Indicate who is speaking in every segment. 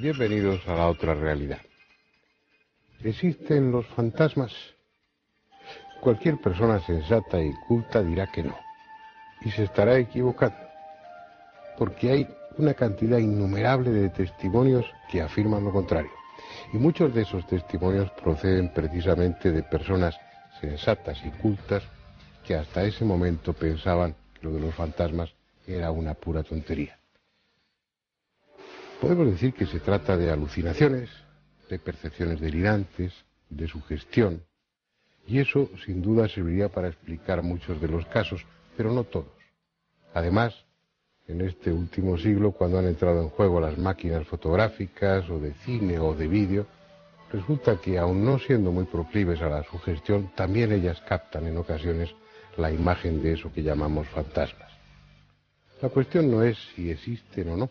Speaker 1: Bienvenidos a la otra realidad. ¿Existen los fantasmas? Cualquier persona sensata y culta dirá que no. Y se estará equivocando. Porque hay una cantidad innumerable de testimonios que afirman lo contrario. Y muchos de esos testimonios proceden precisamente de personas sensatas y cultas que hasta ese momento pensaban que lo de los fantasmas era una pura tontería. Podemos decir que se trata de alucinaciones, de percepciones delirantes, de sugestión, y eso sin duda serviría para explicar muchos de los casos, pero no todos. Además, en este último siglo, cuando han entrado en juego las máquinas fotográficas o de cine o de vídeo, resulta que aun no siendo muy proclives a la sugestión, también ellas captan en ocasiones la imagen de eso que llamamos fantasmas. La cuestión no es si existen o no,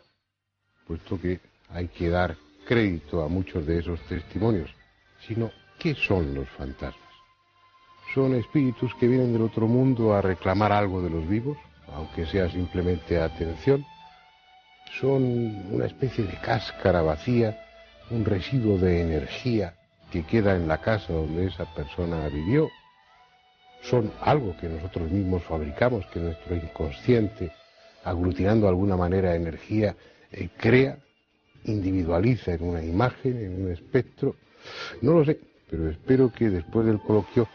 Speaker 1: puesto que hay que dar crédito a muchos de esos testimonios, sino qué son los fantasmas. ¿Son espíritus que vienen del otro mundo a reclamar algo de los vivos, aunque sea simplemente atención? ¿Son una especie de cáscara vacía, un residuo de energía que queda en la casa donde esa persona vivió? ¿Son algo que nosotros mismos fabricamos, que nuestro inconsciente, aglutinando de alguna manera energía, eh, crea, individualiza en una imagen, en un espectro. No lo sé, pero espero que después del coloquio,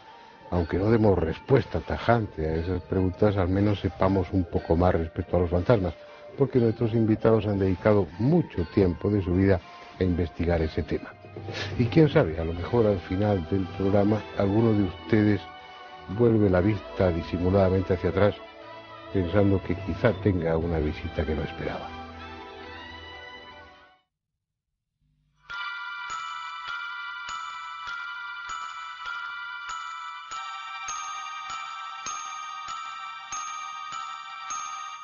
Speaker 1: aunque no demos respuesta tajante a esas preguntas, al menos sepamos un poco más respecto a los fantasmas, porque nuestros invitados han dedicado mucho tiempo de su vida a investigar ese tema. Y quién sabe, a lo mejor al final del programa alguno de ustedes vuelve la vista disimuladamente hacia atrás pensando que quizá tenga una visita que no esperaba.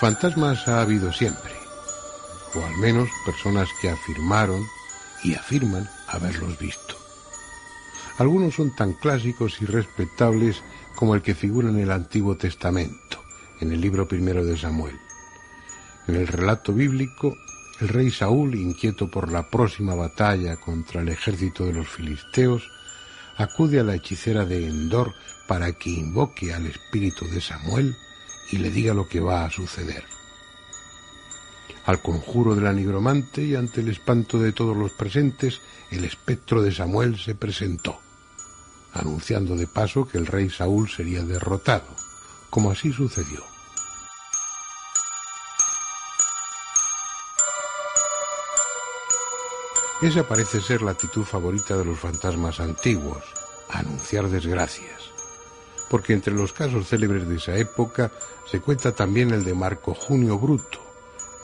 Speaker 1: Fantasmas ha habido siempre, o al menos personas que afirmaron y afirman haberlos visto. Algunos son tan clásicos y respetables como el que figura en el Antiguo Testamento, en el libro primero de Samuel. En el relato bíblico, el rey Saúl, inquieto por la próxima batalla contra el ejército de los filisteos, acude a la hechicera de Endor para que invoque al espíritu de Samuel y le diga lo que va a suceder. Al conjuro de la nigromante y ante el espanto de todos los presentes, el espectro de Samuel se presentó, anunciando de paso que el rey Saúl sería derrotado, como así sucedió. Esa parece ser la actitud favorita de los fantasmas antiguos, anunciar desgracias porque entre los casos célebres de esa época se cuenta también el de Marco Junio Bruto,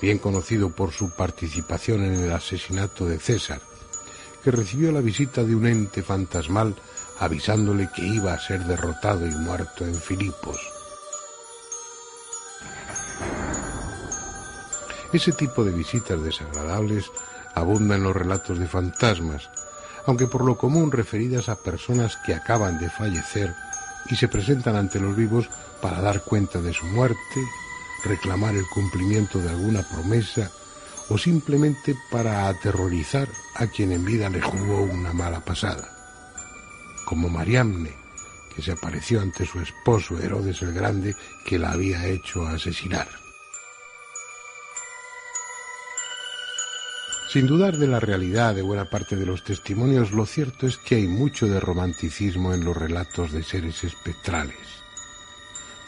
Speaker 1: bien conocido por su participación en el asesinato de César, que recibió la visita de un ente fantasmal avisándole que iba a ser derrotado y muerto en Filipos. Ese tipo de visitas desagradables abundan en los relatos de fantasmas, aunque por lo común referidas a personas que acaban de fallecer y se presentan ante los vivos para dar cuenta de su muerte, reclamar el cumplimiento de alguna promesa o simplemente para aterrorizar a quien en vida le jugó una mala pasada. Como Mariamne, que se apareció ante su esposo Herodes el Grande que la había hecho asesinar. Sin dudar de la realidad de buena parte de los testimonios, lo cierto es que hay mucho de romanticismo en los relatos de seres espectrales.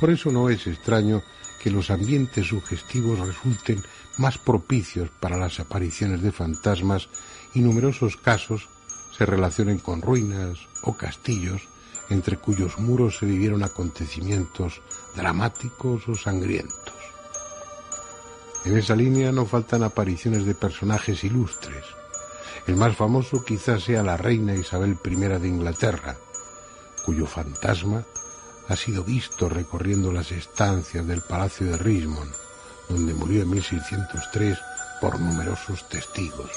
Speaker 1: Por eso no es extraño que los ambientes sugestivos resulten más propicios para las apariciones de fantasmas y numerosos casos se relacionen con ruinas o castillos entre cuyos muros se vivieron acontecimientos dramáticos o sangrientos. En esa línea no faltan apariciones de personajes ilustres. El más famoso quizás sea la reina Isabel I de Inglaterra, cuyo fantasma ha sido visto recorriendo las estancias del Palacio de Richmond, donde murió en 1603 por numerosos testigos.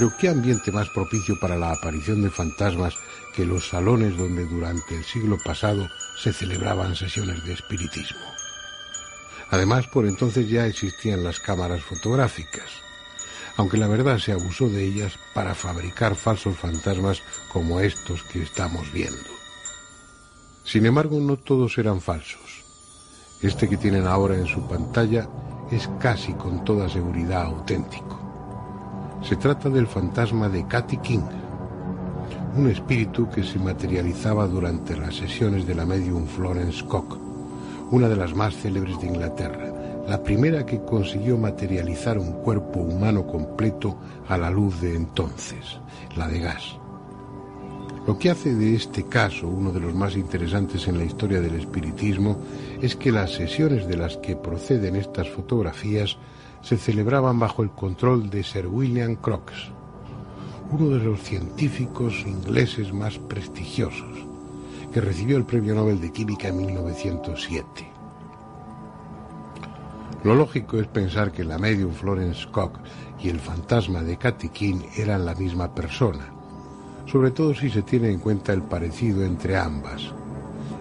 Speaker 1: Pero ¿qué ambiente más propicio para la aparición de fantasmas que los salones donde durante el siglo pasado se celebraban sesiones de espiritismo? Además, por entonces ya existían las cámaras fotográficas, aunque la verdad se abusó de ellas para fabricar falsos fantasmas como estos que estamos viendo. Sin embargo, no todos eran falsos. Este que tienen ahora en su pantalla es casi con toda seguridad auténtico. Se trata del fantasma de Cathy King, un espíritu que se materializaba durante las sesiones de la medium Florence Cock, una de las más célebres de Inglaterra, la primera que consiguió materializar un cuerpo humano completo a la luz de entonces, la de gas. Lo que hace de este caso uno de los más interesantes en la historia del espiritismo es que las sesiones de las que proceden estas fotografías se celebraban bajo el control de Sir William Crookes, uno de los científicos ingleses más prestigiosos, que recibió el Premio Nobel de Química en 1907. Lo lógico es pensar que la medium Florence Cook y el fantasma de Cathy King eran la misma persona, sobre todo si se tiene en cuenta el parecido entre ambas.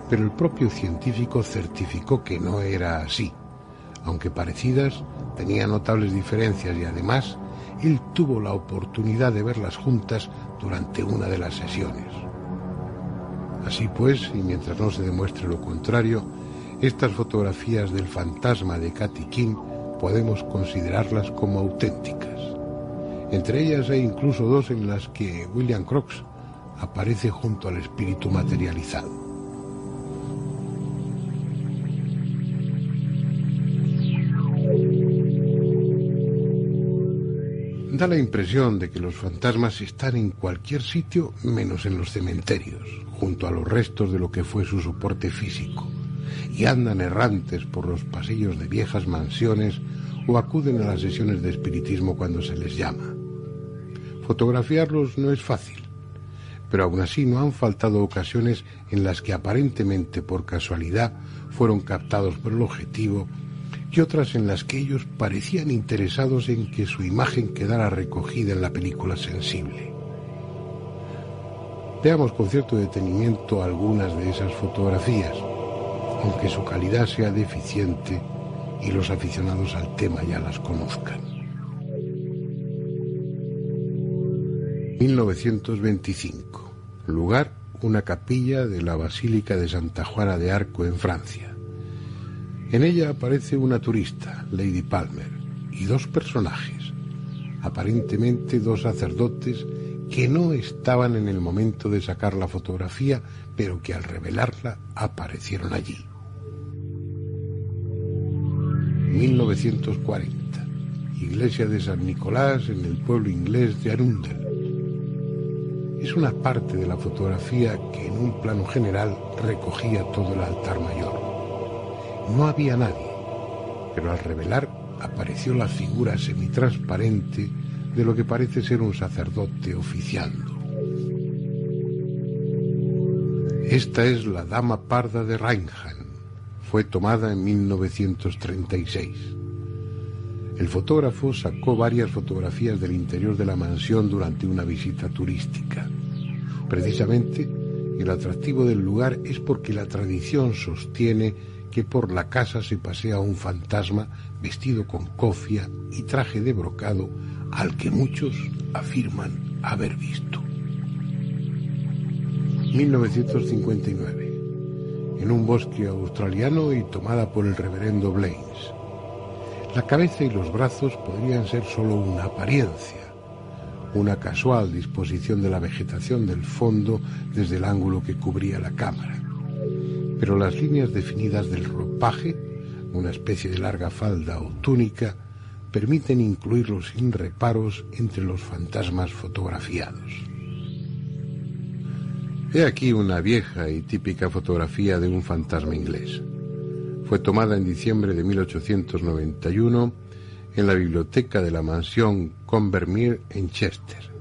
Speaker 1: Pero el propio científico certificó que no era así, aunque parecidas, tenía notables diferencias y además él tuvo la oportunidad de verlas juntas durante una de las sesiones. Así pues, y mientras no se demuestre lo contrario, estas fotografías del fantasma de Cathy King podemos considerarlas como auténticas. Entre ellas hay incluso dos en las que William Crookes aparece junto al espíritu materializado. Da la impresión de que los fantasmas están en cualquier sitio menos en los cementerios, junto a los restos de lo que fue su soporte físico, y andan errantes por los pasillos de viejas mansiones o acuden a las sesiones de espiritismo cuando se les llama. Fotografiarlos no es fácil, pero aún así no han faltado ocasiones en las que aparentemente por casualidad fueron captados por el objetivo y otras en las que ellos parecían interesados en que su imagen quedara recogida en la película sensible. Veamos con cierto detenimiento algunas de esas fotografías, aunque su calidad sea deficiente y los aficionados al tema ya las conozcan. 1925. Lugar, una capilla de la Basílica de Santa Juana de Arco en Francia. En ella aparece una turista, Lady Palmer, y dos personajes, aparentemente dos sacerdotes que no estaban en el momento de sacar la fotografía, pero que al revelarla aparecieron allí. 1940. Iglesia de San Nicolás en el pueblo inglés de Arundel. Es una parte de la fotografía que en un plano general recogía todo el altar mayor. No había nadie, pero al revelar apareció la figura semitransparente de lo que parece ser un sacerdote oficiando. Esta es la Dama Parda de Reinham. Fue tomada en 1936. El fotógrafo sacó varias fotografías del interior de la mansión durante una visita turística. Precisamente, el atractivo del lugar es porque la tradición sostiene que por la casa se pasea un fantasma vestido con cofia y traje de brocado al que muchos afirman haber visto. 1959. en un bosque australiano y tomada por el reverendo Blaines. La cabeza y los brazos podrían ser solo una apariencia, una casual disposición de la vegetación del fondo desde el ángulo que cubría la cámara. Pero las líneas definidas del ropaje, una especie de larga falda o túnica, permiten incluirlos sin reparos entre los fantasmas fotografiados. He aquí una vieja y típica fotografía de un fantasma inglés. Fue tomada en diciembre de 1891 en la biblioteca de la mansión Convermere en Chester.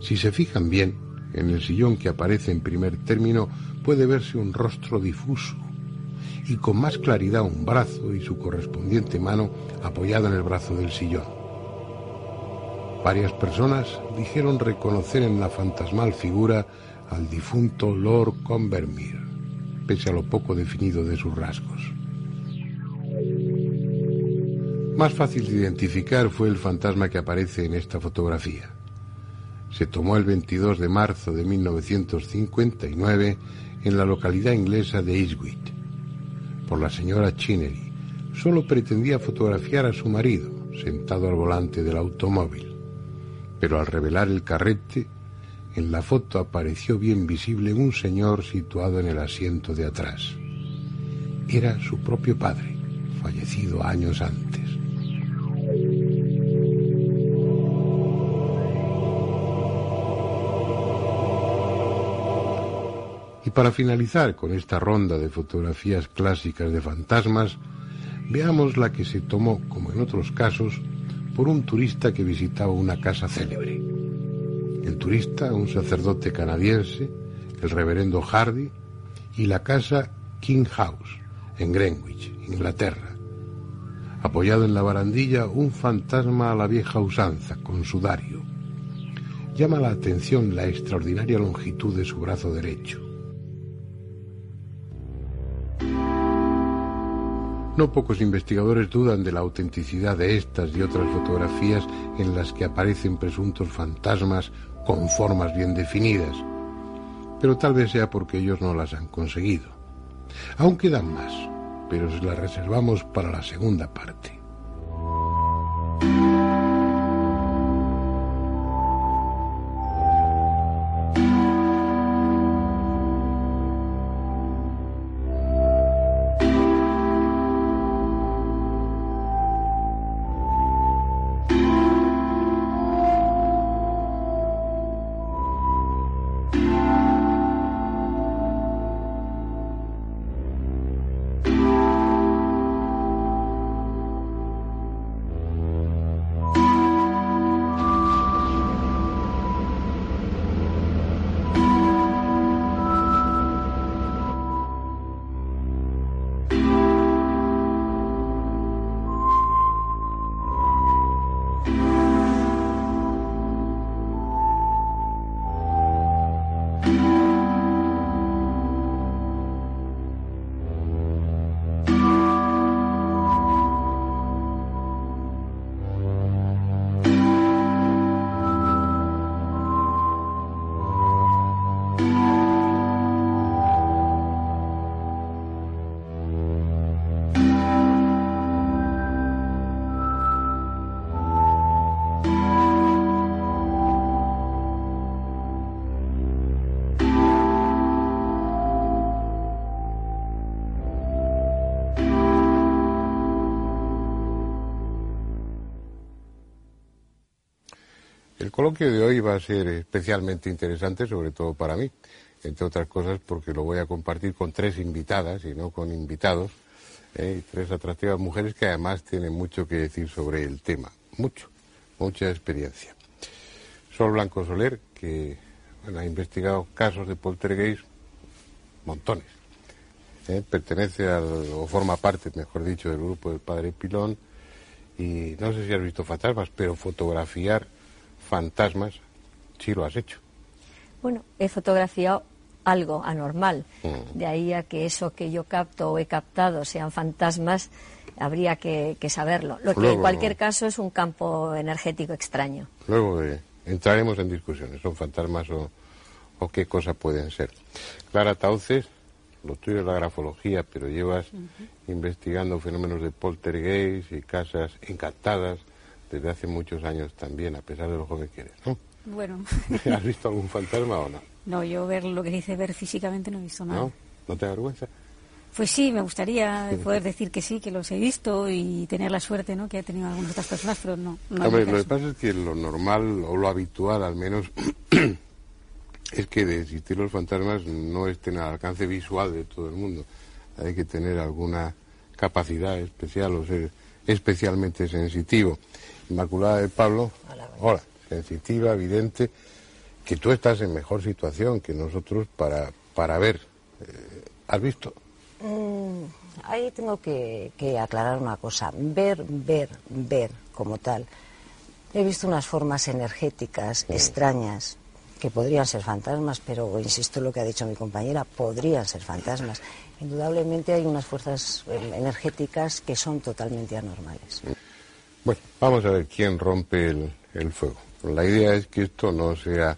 Speaker 1: Si se fijan bien, en el sillón que aparece en primer término puede verse un rostro difuso y con más claridad un brazo y su correspondiente mano apoyado en el brazo del sillón. Varias personas dijeron reconocer en la fantasmal figura al difunto Lord Convermere, pese a lo poco definido de sus rasgos. Más fácil de identificar fue el fantasma que aparece en esta fotografía. Se tomó el 22 de marzo de 1959 en la localidad inglesa de Eastwick por la señora Chinnery. Solo pretendía fotografiar a su marido, sentado al volante del automóvil. Pero al revelar el carrete, en la foto apareció bien visible un señor situado en el asiento de atrás. Era su propio padre, fallecido años antes. Para finalizar con esta ronda de fotografías clásicas de fantasmas, veamos la que se tomó, como en otros casos, por un turista que visitaba una casa célebre. El turista, un sacerdote canadiense, el reverendo Hardy, y la casa King House, en Greenwich, Inglaterra. Apoyado en la barandilla, un fantasma a la vieja usanza, con sudario. Llama la atención la extraordinaria longitud de su brazo derecho No pocos investigadores dudan de la autenticidad de estas y otras fotografías en las que aparecen presuntos fantasmas con formas bien definidas, pero tal vez sea porque ellos no las han conseguido. Aún quedan más, pero las reservamos para la segunda parte. Coloquio de hoy va a ser especialmente interesante, sobre todo para mí, entre otras cosas porque lo voy a compartir con tres invitadas y no con invitados, ¿eh? tres atractivas mujeres que además tienen mucho que decir sobre el tema, mucho, mucha experiencia. Sol Blanco Soler, que ha investigado casos de poltergeist, montones. ¿eh? Pertenece al, o forma parte, mejor dicho, del grupo del Padre Pilón. Y no sé si has visto fantasmas, pero fotografiar fantasmas, sí lo has hecho.
Speaker 2: Bueno, he fotografiado algo anormal. Mm. De ahí a que eso que yo capto o he captado sean fantasmas, habría que, saberlo. Lo que en cualquier caso es un campo energético extraño.
Speaker 1: Luego eh, entraremos en discusiones, ¿son fantasmas o, o, qué cosa pueden ser? Clara Tauces, lo tuyo es la grafología, pero llevas investigando fenómenos de poltergeist y casas encantadas desde hace muchos años también, a pesar de lo joven que eres, ¿no?
Speaker 3: Bueno.
Speaker 1: ¿Has visto algún fantasma o no?
Speaker 3: No, yo ver lo que dice ver físicamente no he visto nada.
Speaker 1: ¿No? ¿No te da vergüenza?
Speaker 3: Pues sí, me gustaría poder decir que sí, que los he visto y tener la suerte ¿no? que he tenido algunas otras personas, pero no. no
Speaker 1: Hombre, lo que pasa es que lo normal, o lo habitual al menos, es que de existir los fantasmas no estén al alcance visual de todo el mundo. Hay que tener alguna capacidad especial o ser especialmente sensitivo. Inmaculada de Pablo, hola, sensitiva, evidente, que tú estás en mejor situación que nosotros para, para ver. Eh, ¿Has visto?
Speaker 4: Mm, ahí tengo que, que aclarar una cosa. Ver, ver, ver como tal. He visto unas formas energéticas extrañas que podrían ser fantasmas, pero insisto en lo que ha dicho mi compañera, podrían ser fantasmas. Indudablemente hay unas fuerzas eh, energéticas que son totalmente anormales.
Speaker 1: Bueno, vamos a ver quién rompe el, fuego. La idea es que esto no sea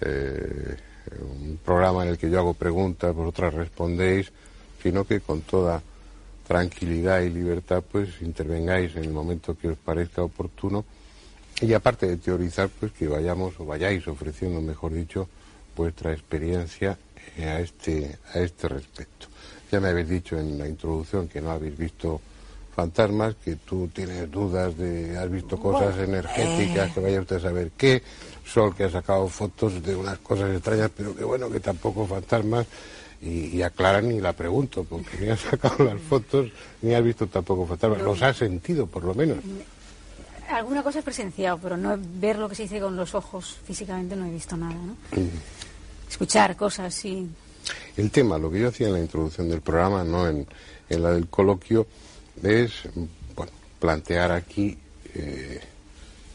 Speaker 1: eh, un programa en el que yo hago preguntas, vosotras respondéis, sino que con toda tranquilidad y libertad pues intervengáis en el momento que os parezca oportuno y aparte de teorizar, pues que vayamos o vayáis ofreciendo, mejor dicho, vuestra experiencia a este, a este respecto. Ya me habéis dicho en la introducción que no habéis visto fantasmas, que tú tienes dudas de, has visto cosas energéticas, que vaya usted a saber qué, Sol que ha sacado fotos de unas cosas extrañas, pero que bueno, que tampoco fantasmas, y, y aclaran ni la pregunto, porque ni has sacado las fotos, ni has visto tampoco fantasmas, los has sentido por lo menos.
Speaker 3: Alguna cosa he presenciado, pero no ver lo que se dice con los ojos físicamente no he visto nada, ¿no? Mm. Escuchar cosas, sí.
Speaker 1: El tema, lo que yo hacía en la introducción del programa, no en, la del coloquio, es bueno, plantear aquí, eh,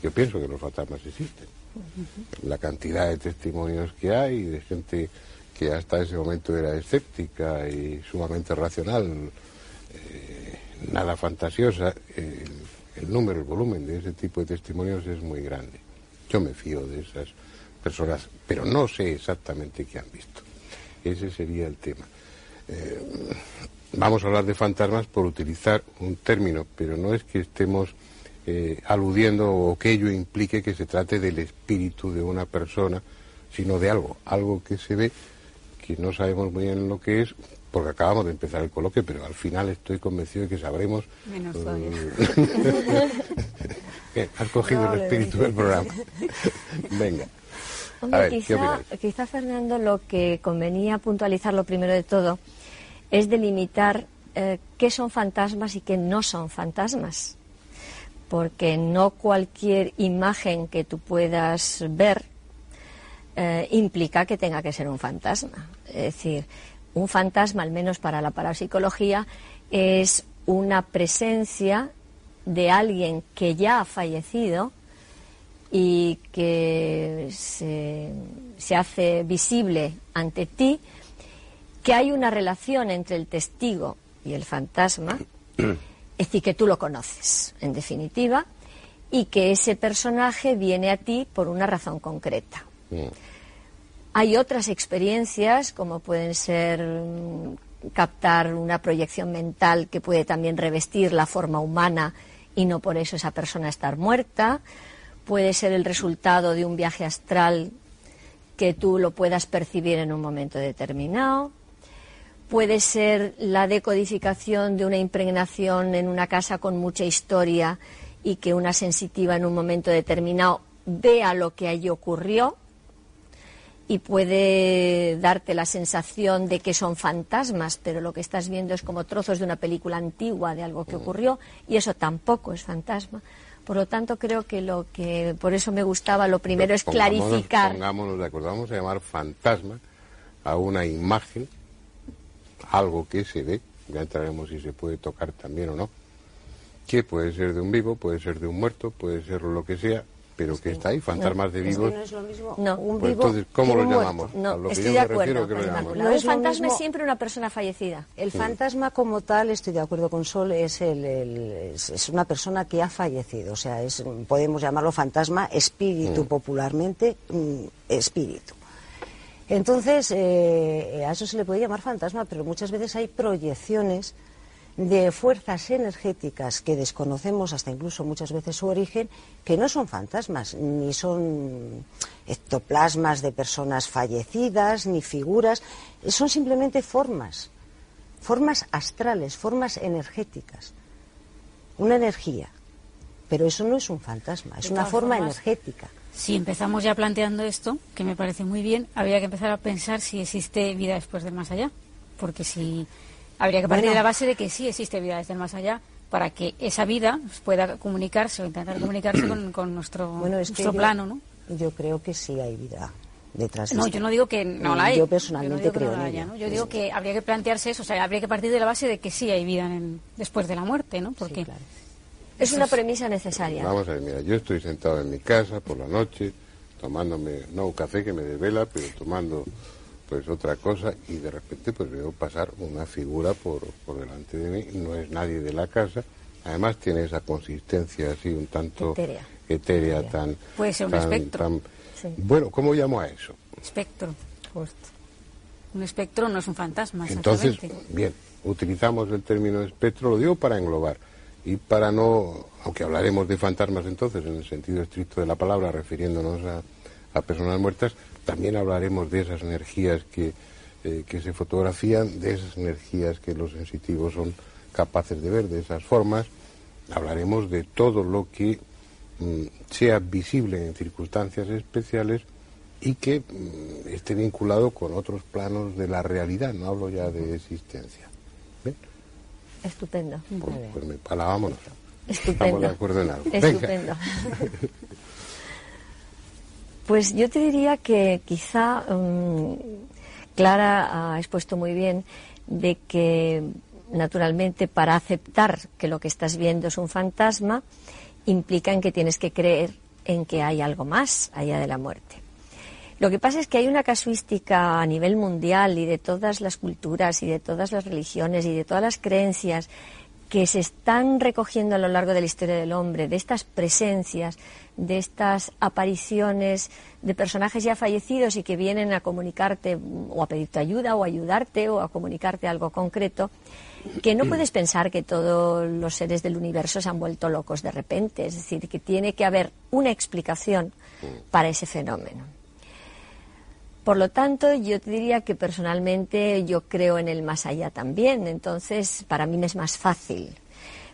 Speaker 1: yo pienso que los fantasmas existen. La cantidad de testimonios que hay de gente que hasta ese momento era escéptica y sumamente racional, eh, nada fantasiosa. Eh, el número, el volumen de ese tipo de testimonios es muy grande. Yo me fío de esas personas, pero no sé exactamente qué han visto. Ese sería el tema. Eh, vamos a hablar de fantasmas por utilizar un término, pero no es que estemos eh, aludiendo o que ello implique que se trate del espíritu de una persona, sino de algo, algo que se ve, que no sabemos muy bien lo que es, porque acabamos de empezar el coloquio, pero al final estoy convencido de que sabremos.
Speaker 3: Menos
Speaker 1: eh, Has cogido el espíritu del programa. Venga.
Speaker 2: quizá, Fernando, lo que convenía puntualizar lo primero de todo es delimitar eh, qué son fantasmas y qué no son fantasmas. Porque no cualquier imagen que tú puedas ver eh, implica que tenga que ser un fantasma. Es decir, un fantasma, al menos para la parapsicología, es una presencia de alguien que ya ha fallecido y que se, hace visible ante ti, que hay una relación entre el testigo y el fantasma, es decir, que tú lo conoces, en definitiva, y que ese personaje viene a ti por una razón concreta. Mm. Hay otras experiencias, como pueden ser mm, captar una proyección mental que puede también revestir la forma humana y no por eso esa persona estar muerta. Puede ser el resultado de un viaje astral que tú lo puedas percibir en un momento determinado. Puede ser la decodificación de una impregnación en una casa con mucha historia y que una sensitiva en un momento determinado vea lo que allí ocurrió y puede darte la sensación de que son fantasmas, pero lo que estás viendo es como trozos de una película antigua de algo que ocurrió y eso tampoco es fantasma. Por lo tanto, creo que lo que por eso me gustaba lo primero es clarificar.
Speaker 1: Pongámonos de acuerdo, vamos a llamar fantasma a una imagen, algo que se ve, ya entraremos si se puede tocar también o no, que puede ser de un vivo, puede ser de un muerto, puede ser lo que sea, pero que está ahí, fantasmas de vivos.
Speaker 4: no es lo mismo
Speaker 2: no.
Speaker 4: un
Speaker 1: pues vivo entonces, ¿cómo lo llamamos?
Speaker 2: No, lo estoy de acuerdo.
Speaker 4: No
Speaker 2: un fantasma es siempre una persona fallecida.
Speaker 4: El fantasma como tal, estoy de acuerdo con Sol, es, el, es, una persona que ha fallecido. O sea, es, podemos llamarlo fantasma, espíritu mm. popularmente, mm, espíritu. Entonces, eh, a eso se le puede llamar fantasma, pero muchas veces hay proyecciones de fuerzas energéticas que desconocemos hasta incluso muchas veces su origen, que no son fantasmas, ni son ectoplasmas de personas fallecidas, ni figuras, son simplemente formas, formas astrales, formas energéticas, una energía. Pero eso no es un fantasma, es una forma energética.
Speaker 3: Si empezamos ya planteando esto, que me parece muy bien, habría que empezar a pensar si existe vida después del más allá. Porque si habría que partir de la base de que sí existe vida desde el más allá para que esa vida pueda comunicarse o intentar comunicarse con, nuestro, nuestro plano, ¿no?
Speaker 4: Yo creo que sí hay vida detrás de
Speaker 3: No, yo no digo que no la hay.
Speaker 4: Yo personalmente creo en ella.
Speaker 3: Yo digo que habría que plantearse eso, o sea, habría que partir de la base de que sí hay vida después de la muerte, ¿no? Porque
Speaker 2: es una premisa necesaria.
Speaker 1: Vamos a ver, mira, yo estoy sentado en mi casa por la noche, tomándome, no un café que me desvela, pero tomando pues otra cosa y de repente pues veo pasar una figura por, por delante de mí, no es nadie de la casa, además tiene esa consistencia así un tanto etérea, tan...
Speaker 3: Puede ser un espectro.
Speaker 1: Bueno, ¿cómo llamo a eso?
Speaker 3: Espectro, justo. Un espectro no es un fantasma.
Speaker 1: Entonces, bien, utilizamos el término espectro, lo digo para englobar y para no, aunque hablaremos de fantasmas entonces en el sentido estricto de la palabra, refiriéndonos a, personas muertas, también hablaremos de esas energías que, eh, que se fotografían, de esas energías que los sensitivos son capaces de ver, de esas formas. Hablaremos de todo lo que mm, sea visible en circunstancias especiales y que mm, esté vinculado con otros planos de la realidad, no hablo ya de existencia.
Speaker 2: Estupendo.
Speaker 1: Pues, pues me vámonos.
Speaker 2: Estupendo.
Speaker 1: Estamos de acuerdo en algo.
Speaker 2: Estupendo. pues yo te diría que quizá mm, Clara ha expuesto muy bien de que naturalmente para aceptar que lo que estás viendo es un fantasma implica en que tienes que creer en que hay algo más allá de la muerte. Lo que pasa es que hay una casuística a nivel mundial y de todas las culturas y de todas las religiones y de todas las creencias que se están recogiendo a lo largo de la historia del hombre, de estas presencias, de estas apariciones de personajes ya fallecidos y que vienen a comunicarte o a pedirte ayuda o a ayudarte o a comunicarte algo concreto, que no puedes pensar que todos los seres del universo se han vuelto locos de repente, es decir, que tiene que haber una explicación para ese fenómeno. Por lo tanto, yo te diría que personalmente yo creo en el más allá también, entonces para mí me es más fácil.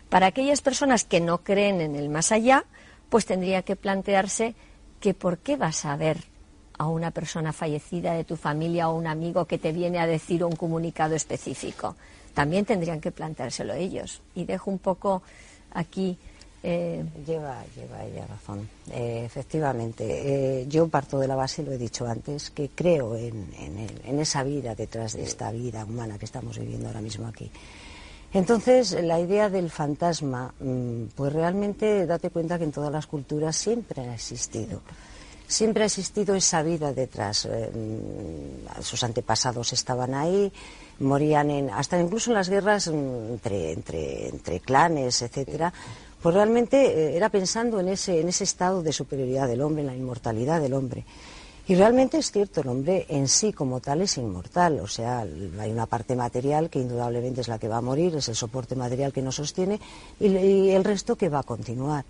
Speaker 2: Para aquellas personas que no creen en el más allá, pues tendría que plantearse que por qué vas a ver a una persona fallecida de tu familia o un amigo que te viene a decir un comunicado específico. También tendrían que planteárselo ellos. Y dejo un poco aquí
Speaker 4: eh, lleva, lleva ella razón. Eh, efectivamente, eh, yo parto de la base, lo he dicho antes, que creo en, esa vida detrás de esta vida humana que estamos viviendo ahora mismo aquí. Entonces, la idea del fantasma, mm, pues realmente date cuenta que en todas las culturas siempre ha existido. Siempre ha existido esa vida detrás. Mm, sus antepasados estaban ahí, morían en, hasta incluso en las guerras mm, entre, entre, entre clanes, etcétera pues realmente eh, era pensando en ese, en ese estado de superioridad del hombre, en la inmortalidad del hombre. Y realmente es cierto, el hombre en sí como tal es inmortal, o sea, hay una parte material que indudablemente es la que va a morir, es el soporte material que nos sostiene y, el resto que va a continuar.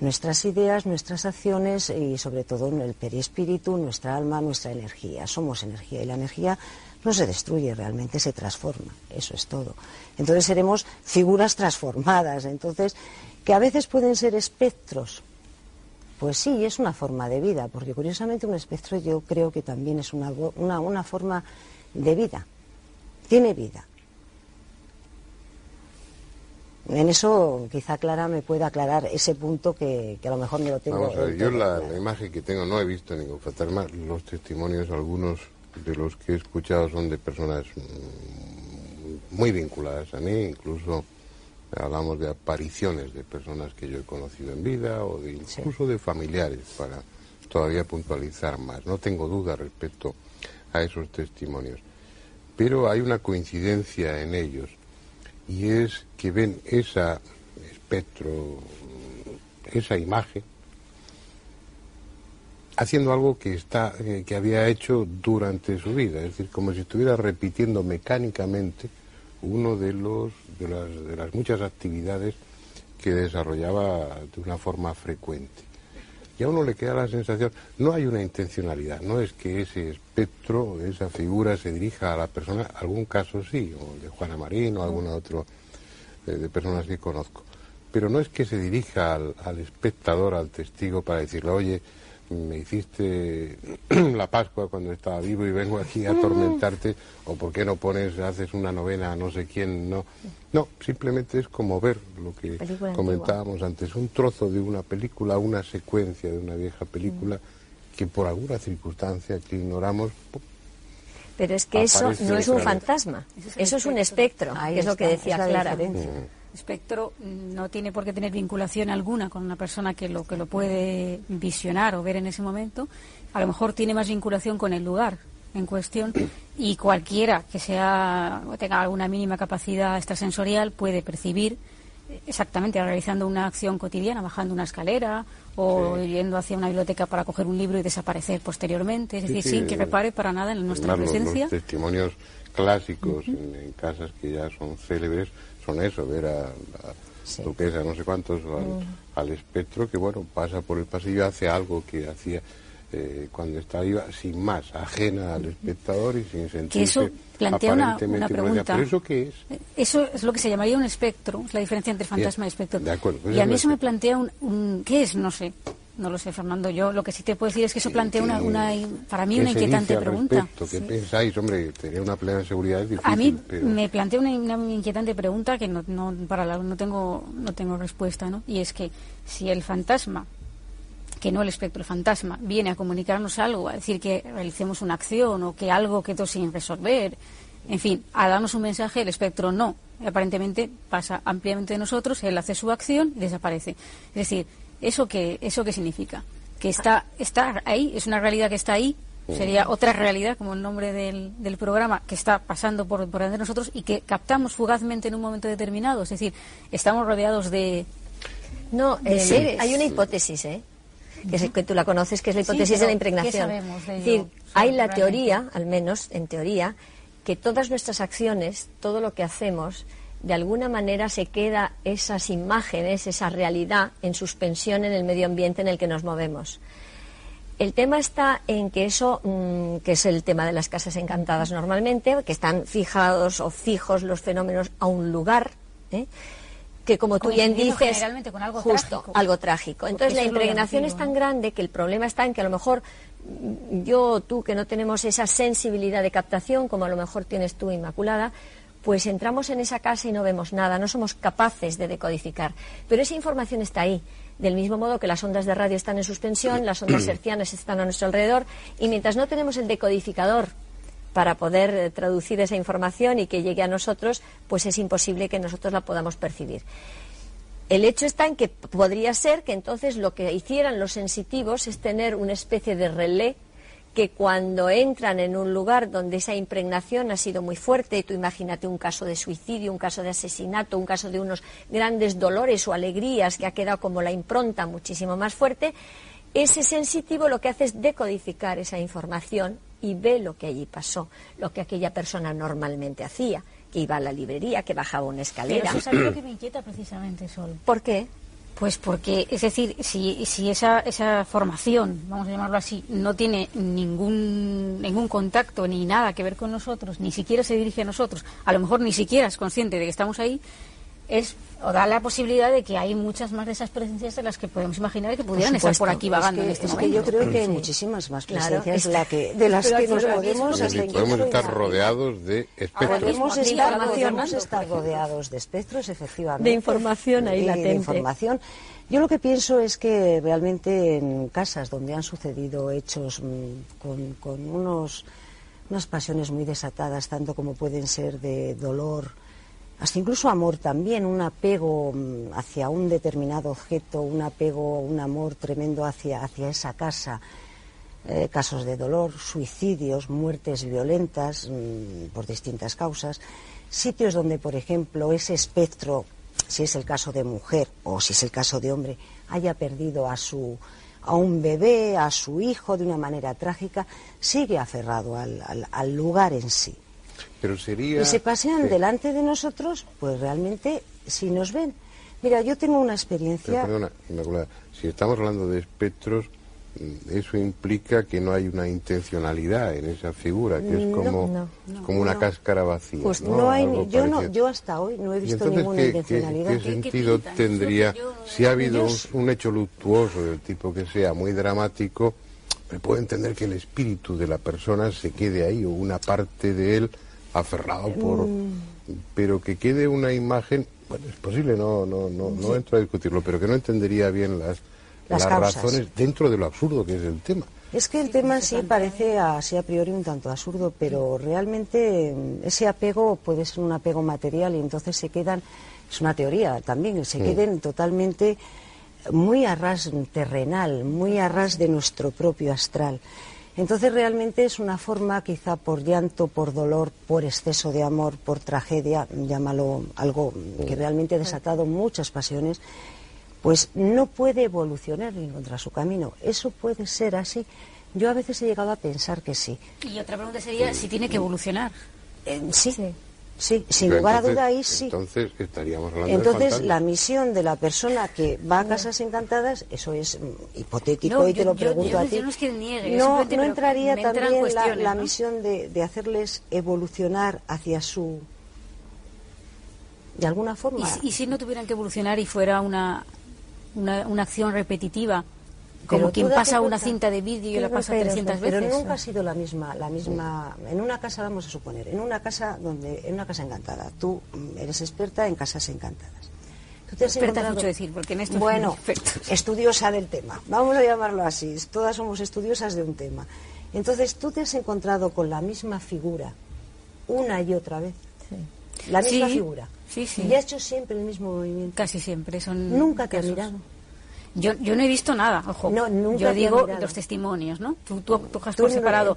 Speaker 4: Nuestras ideas, nuestras acciones y sobre todo el perispíritu, nuestra alma, nuestra energía. Somos energía y la energía no se destruye realmente, se transforma. Eso es todo. Entonces seremos figuras transformadas. Entonces, que a veces pueden ser espectros. Pues sí, es una forma de vida, porque curiosamente un espectro yo creo que también es una, una, forma de vida. Tiene vida. En eso quizá Clara me pueda aclarar ese punto que, a lo mejor no lo tengo.
Speaker 1: Vamos a ver, yo la, la, imagen que tengo no he visto ningún fantasma. Los testimonios, algunos de los que he escuchado son de personas muy vinculadas a mí, incluso hablamos de apariciones de personas que yo he conocido en vida o de incluso de familiares para todavía puntualizar más. No tengo duda respecto a esos testimonios, pero hay una coincidencia en ellos y es que ven esa espectro, esa imagen haciendo algo que, está, eh, que había hecho durante su vida, es decir, como si estuviera repitiendo mecánicamente uno de, los, de, las, muchas actividades que desarrollaba de una forma frecuente. Y a uno le queda la sensación, no hay una intencionalidad, no es que ese espectro, esa figura se dirija a la persona, algún caso sí, o de Juana Marín o alguna otro eh, de personas que conozco, pero no es que se dirija al, al espectador, al testigo, para decirle, oye, me hiciste la Pascua cuando estaba vivo y vengo aquí a atormentarte, o por qué no pones, haces una novena a no sé quién, no. No, simplemente es como ver lo que comentábamos antes, un trozo de una película, una secuencia de una vieja película mm. que por alguna circunstancia que ignoramos.
Speaker 2: Pero es que eso no es un fantasma, eso es, un espectro, que es lo que decía Clara
Speaker 3: espectro no tiene por qué tener vinculación alguna con una persona que lo que lo puede visionar o ver en ese momento. A lo mejor tiene más vinculación con el lugar en cuestión y cualquiera que sea tenga alguna mínima capacidad extrasensorial puede percibir exactamente realizando una acción cotidiana, bajando una escalera o yendo hacia una biblioteca para coger un libro y desaparecer posteriormente, es decir, sin que repare para nada en nuestra presencia.
Speaker 1: Los, testimonios clásicos en casas que ya son célebres son eso, ver a la duquesa no sé cuántos, mm. al, espectro que, bueno, pasa por el pasillo, hace algo que hacía eh, cuando estaba viva, sin más, ajena al espectador y sin sentirse
Speaker 3: que eso plantea una, pregunta.
Speaker 1: ¿Pero eso qué es?
Speaker 3: Eso es lo que se llamaría un espectro, es la diferencia entre fantasma y espectro.
Speaker 1: De acuerdo,
Speaker 3: pues y a mí eso me plantea un, un... ¿Qué es? No sé. No lo sé, Fernando. Yo lo que sí te puedo decir es que eso plantea una, una para mí una inquietante pregunta.
Speaker 1: ¿Qué pensáis? Hombre, tenía una plena seguridad difícil,
Speaker 3: A mí me plantea una, inquietante pregunta que no, no para la, no tengo no tengo respuesta, ¿no? Y es que si el fantasma que no el espectro, el fantasma, viene a comunicarnos algo, a decir que realicemos una acción o que algo quedó sin resolver, en fin, a darnos un mensaje, el espectro no. Aparentemente pasa ampliamente de nosotros, él hace su acción y desaparece. Es decir, ¿Eso qué, eso qué significa? Que está, está ahí, es una realidad que está ahí, sería otra realidad, como el nombre del, del programa, que está pasando por, por de nosotros y que captamos fugazmente en un momento determinado. Es decir, estamos rodeados de.
Speaker 2: No, eh, hay una hipótesis, ¿eh? Que, es, que tú la conoces, que es la hipótesis de la impregnación. es decir, hay la teoría, al menos en teoría, que todas nuestras acciones, todo lo que hacemos, de alguna manera se queda esas imágenes, esa realidad en suspensión en el medio ambiente en el que nos movemos. El tema está en que eso, mm, que es el tema de las casas encantadas normalmente, que están fijados o fijos los fenómenos a un lugar, ¿eh? que como tú bien dices,
Speaker 3: algo
Speaker 2: justo,
Speaker 3: trágico.
Speaker 2: algo trágico. Entonces la impregnación es tan grande que el problema está en que a lo mejor mm, yo o tú que no tenemos esa sensibilidad de captación, como a lo mejor tienes tú, Inmaculada, pues entramos en esa casa y no vemos nada, no somos capaces de decodificar. Pero esa información está ahí, del mismo modo que las ondas de radio están en suspensión, las ondas hercianas están a nuestro alrededor, y mientras no tenemos el decodificador para poder eh, traducir esa información y que llegue a nosotros, pues es imposible que nosotros la podamos percibir. El hecho está en que podría ser que entonces lo que hicieran los sensitivos es tener una especie de relé que cuando entran en un lugar donde esa impregnación ha sido muy fuerte, tú imagínate un caso de suicidio, un caso de asesinato, un caso de unos grandes dolores o alegrías que ha quedado como la impronta muchísimo más fuerte, ese sensitivo lo que hace es decodificar esa información y ve lo que allí pasó, lo que aquella persona normalmente hacía, que iba a la librería, que bajaba una escalera.
Speaker 3: eso es algo que me inquieta precisamente, Sol.
Speaker 2: ¿Por qué?
Speaker 3: Pues porque, es decir, si, si esa, esa formación, vamos a llamarlo así, no tiene ningún, ningún contacto ni nada que ver con nosotros, ni siquiera se dirige a nosotros, a lo mejor ni siquiera es consciente de que estamos ahí, es o da la posibilidad de que hay muchas más de esas presencias de las que podemos imaginar que pudieran estar por aquí vagando en este
Speaker 4: es
Speaker 3: momento.
Speaker 4: Que yo creo que hay muchísimas más presencias la que, de las que nos podemos
Speaker 1: podemos estar rodeados de espectros.
Speaker 4: Podemos estar, estar rodeados de espectros, efectivamente.
Speaker 2: De información ahí latente.
Speaker 4: De información. Yo lo que pienso es que realmente en casas donde han sucedido hechos mm, con, con unos, unas pasiones muy desatadas, tanto como pueden ser de dolor, hasta incluso amor también, un apego mm, hacia un determinado objeto, un apego, un amor tremendo hacia, hacia esa casa. Eh, casos de dolor, suicidios, muertes violentas mm, por distintas causas, sitios donde, por ejemplo, ese espectro, si es el caso de mujer o si es el caso de hombre, haya perdido a su, a un bebé, a su hijo de una manera trágica, sigue aferrado al, lugar en sí.
Speaker 1: Pero sería...
Speaker 4: Y se pasean delante de nosotros, pues realmente si nos ven. Mira, yo tengo una experiencia...
Speaker 1: perdona, si estamos hablando de espectros, mm, eso implica que no hay una intencionalidad en esa figura, que es como, como una cáscara vacía.
Speaker 4: Pues no, hay, yo, no, yo hasta hoy no he visto ninguna intencionalidad.
Speaker 1: ¿qué, sentido tendría si ha habido un, hecho luctuoso del tipo que sea muy dramático? Me puedo entender que el espíritu de la persona se quede ahí o una parte de él aferrado por... Mm. Pero que quede una imagen bueno, es posible, no, no, no, no entro a discutirlo, pero que no entendería bien las, las, razones dentro de lo absurdo que es el tema.
Speaker 4: Es que el tema sí parece así a priori un tanto absurdo, pero realmente mm, ese apego puede ser un apego material y entonces se quedan, es una teoría también, se mm. queden totalmente muy a ras terrenal, muy a ras de nuestro propio astral. Entonces realmente es una forma, quizá por llanto, por dolor, por exceso de amor, por tragedia, llámalo algo que realmente ha desatado muchas pasiones, pues no puede evolucionar ni encontrar su camino. Eso puede ser así. Yo a veces he llegado a pensar que sí.
Speaker 3: Y otra pregunta sería si tiene que evolucionar.
Speaker 4: Eh, sí. Sí, sin lugar a duda ahí sí.
Speaker 1: Entonces estaríamos hablando
Speaker 4: Entonces la misión de la persona que va a casas encantadas, eso es mm, hipotético y te lo pregunto a ti.
Speaker 3: no,
Speaker 4: no, entraría también la, misión de, de, hacerles evolucionar hacia su de alguna forma.
Speaker 3: ¿Y, si no tuvieran que evolucionar y fuera una, una, una acción repetitiva? Como quien pasa una cinta de vídeo y la pasa 300
Speaker 4: veces. Pero nunca ha sido la misma, la misma. En una casa, vamos a suponer, en una casa donde, en una casa encantada. Tú eres experta en casas encantadas.
Speaker 3: Tú te has experta mucho decir, porque en esto
Speaker 4: bueno, estudiosa del tema. Vamos a llamarlo así. Todas somos estudiosas de un tema. Entonces, tú te has encontrado con la misma figura una y otra vez. Sí. La misma figura.
Speaker 3: Sí, sí.
Speaker 4: Y ha hecho siempre el mismo movimiento.
Speaker 3: Casi siempre. Son
Speaker 4: Nunca te ha mirado.
Speaker 3: Yo, yo no he visto nada, ojo. yo digo los testimonios, ¿no? Tú, tú, coges por separado,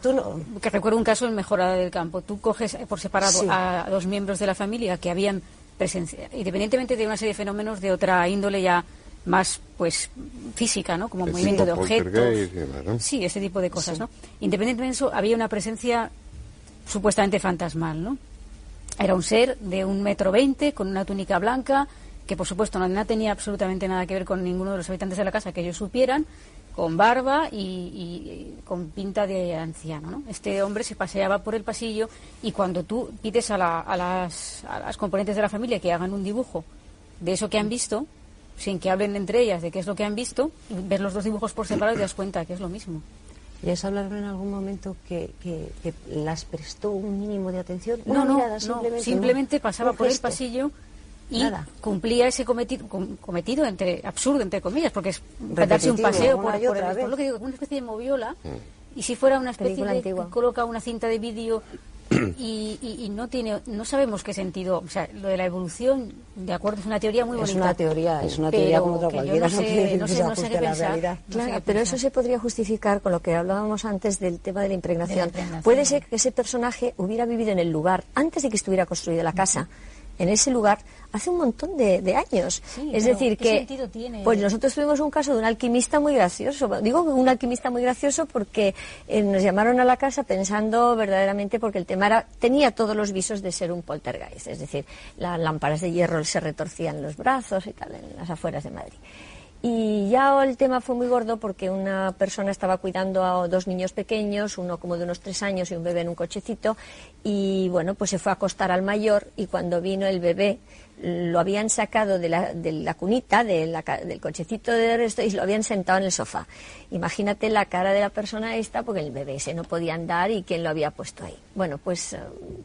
Speaker 3: que recuerdo un caso en Mejorada del Campo, tú coges por separado a dos miembros de la familia que habían presencia, independientemente de una serie de fenómenos de otra índole ya más pues física, ¿no? Como movimiento de objetos. Sí, ese tipo de cosas, ¿no? Independientemente de eso, había una presencia supuestamente fantasmal, ¿no? Era un ser de un metro veinte, con una túnica blanca, que por supuesto no, tenía absolutamente nada que ver con ninguno de los habitantes de la casa que ellos supieran, con barba y, con pinta de anciano. ¿no? Este hombre se paseaba por el pasillo y cuando tú pides a, las, a las componentes de la familia que hagan un dibujo de eso que han visto, sin que hablen entre ellas de qué es lo que han visto, ver los dos dibujos por separado y te das cuenta que es lo mismo.
Speaker 4: ¿Les hablaron en algún momento que, que, las prestó un mínimo de atención?
Speaker 3: No, no, simplemente, simplemente pasaba por el pasillo y cumplía ese cometido, cometido entre absurdo entre comillas porque es darse un paseo por, por, el, lo que digo, una especie de moviola mm. y si fuera una especie de que coloca una cinta de vídeo y, y, no tiene no sabemos qué sentido o sea lo de la evolución de acuerdo es una teoría muy bonita
Speaker 4: es una teoría es una teoría como otra cualquiera
Speaker 3: no, sé, no, sé, no sé qué pensar
Speaker 2: claro pero eso se podría justificar con lo que hablábamos antes del tema de la impregnación, puede ser que ese personaje hubiera vivido en el lugar antes de que estuviera construida la casa en ese lugar hace un montón de, años. es decir, que pues nosotros tuvimos un caso de un alquimista muy gracioso. Digo un alquimista muy gracioso porque eh, nos llamaron a la casa pensando verdaderamente porque el tema era, tenía todos los visos de ser un poltergeist. Es decir, las lámparas de hierro se retorcían los brazos y tal en las afueras de Madrid. Y ya el tema fue muy gordo porque una persona estaba cuidando a dos niños pequeños, uno como de unos tres años y un bebé en un cochecito, y bueno, pues se fue a acostar al mayor y cuando vino el bebé lo habían sacado de la, de la cunita, de la, del cochecito de resto y lo habían sentado en el sofá. Imagínate la cara de la persona esta, porque el bebé ese no podía andar y quién lo había puesto ahí. Bueno, pues eh,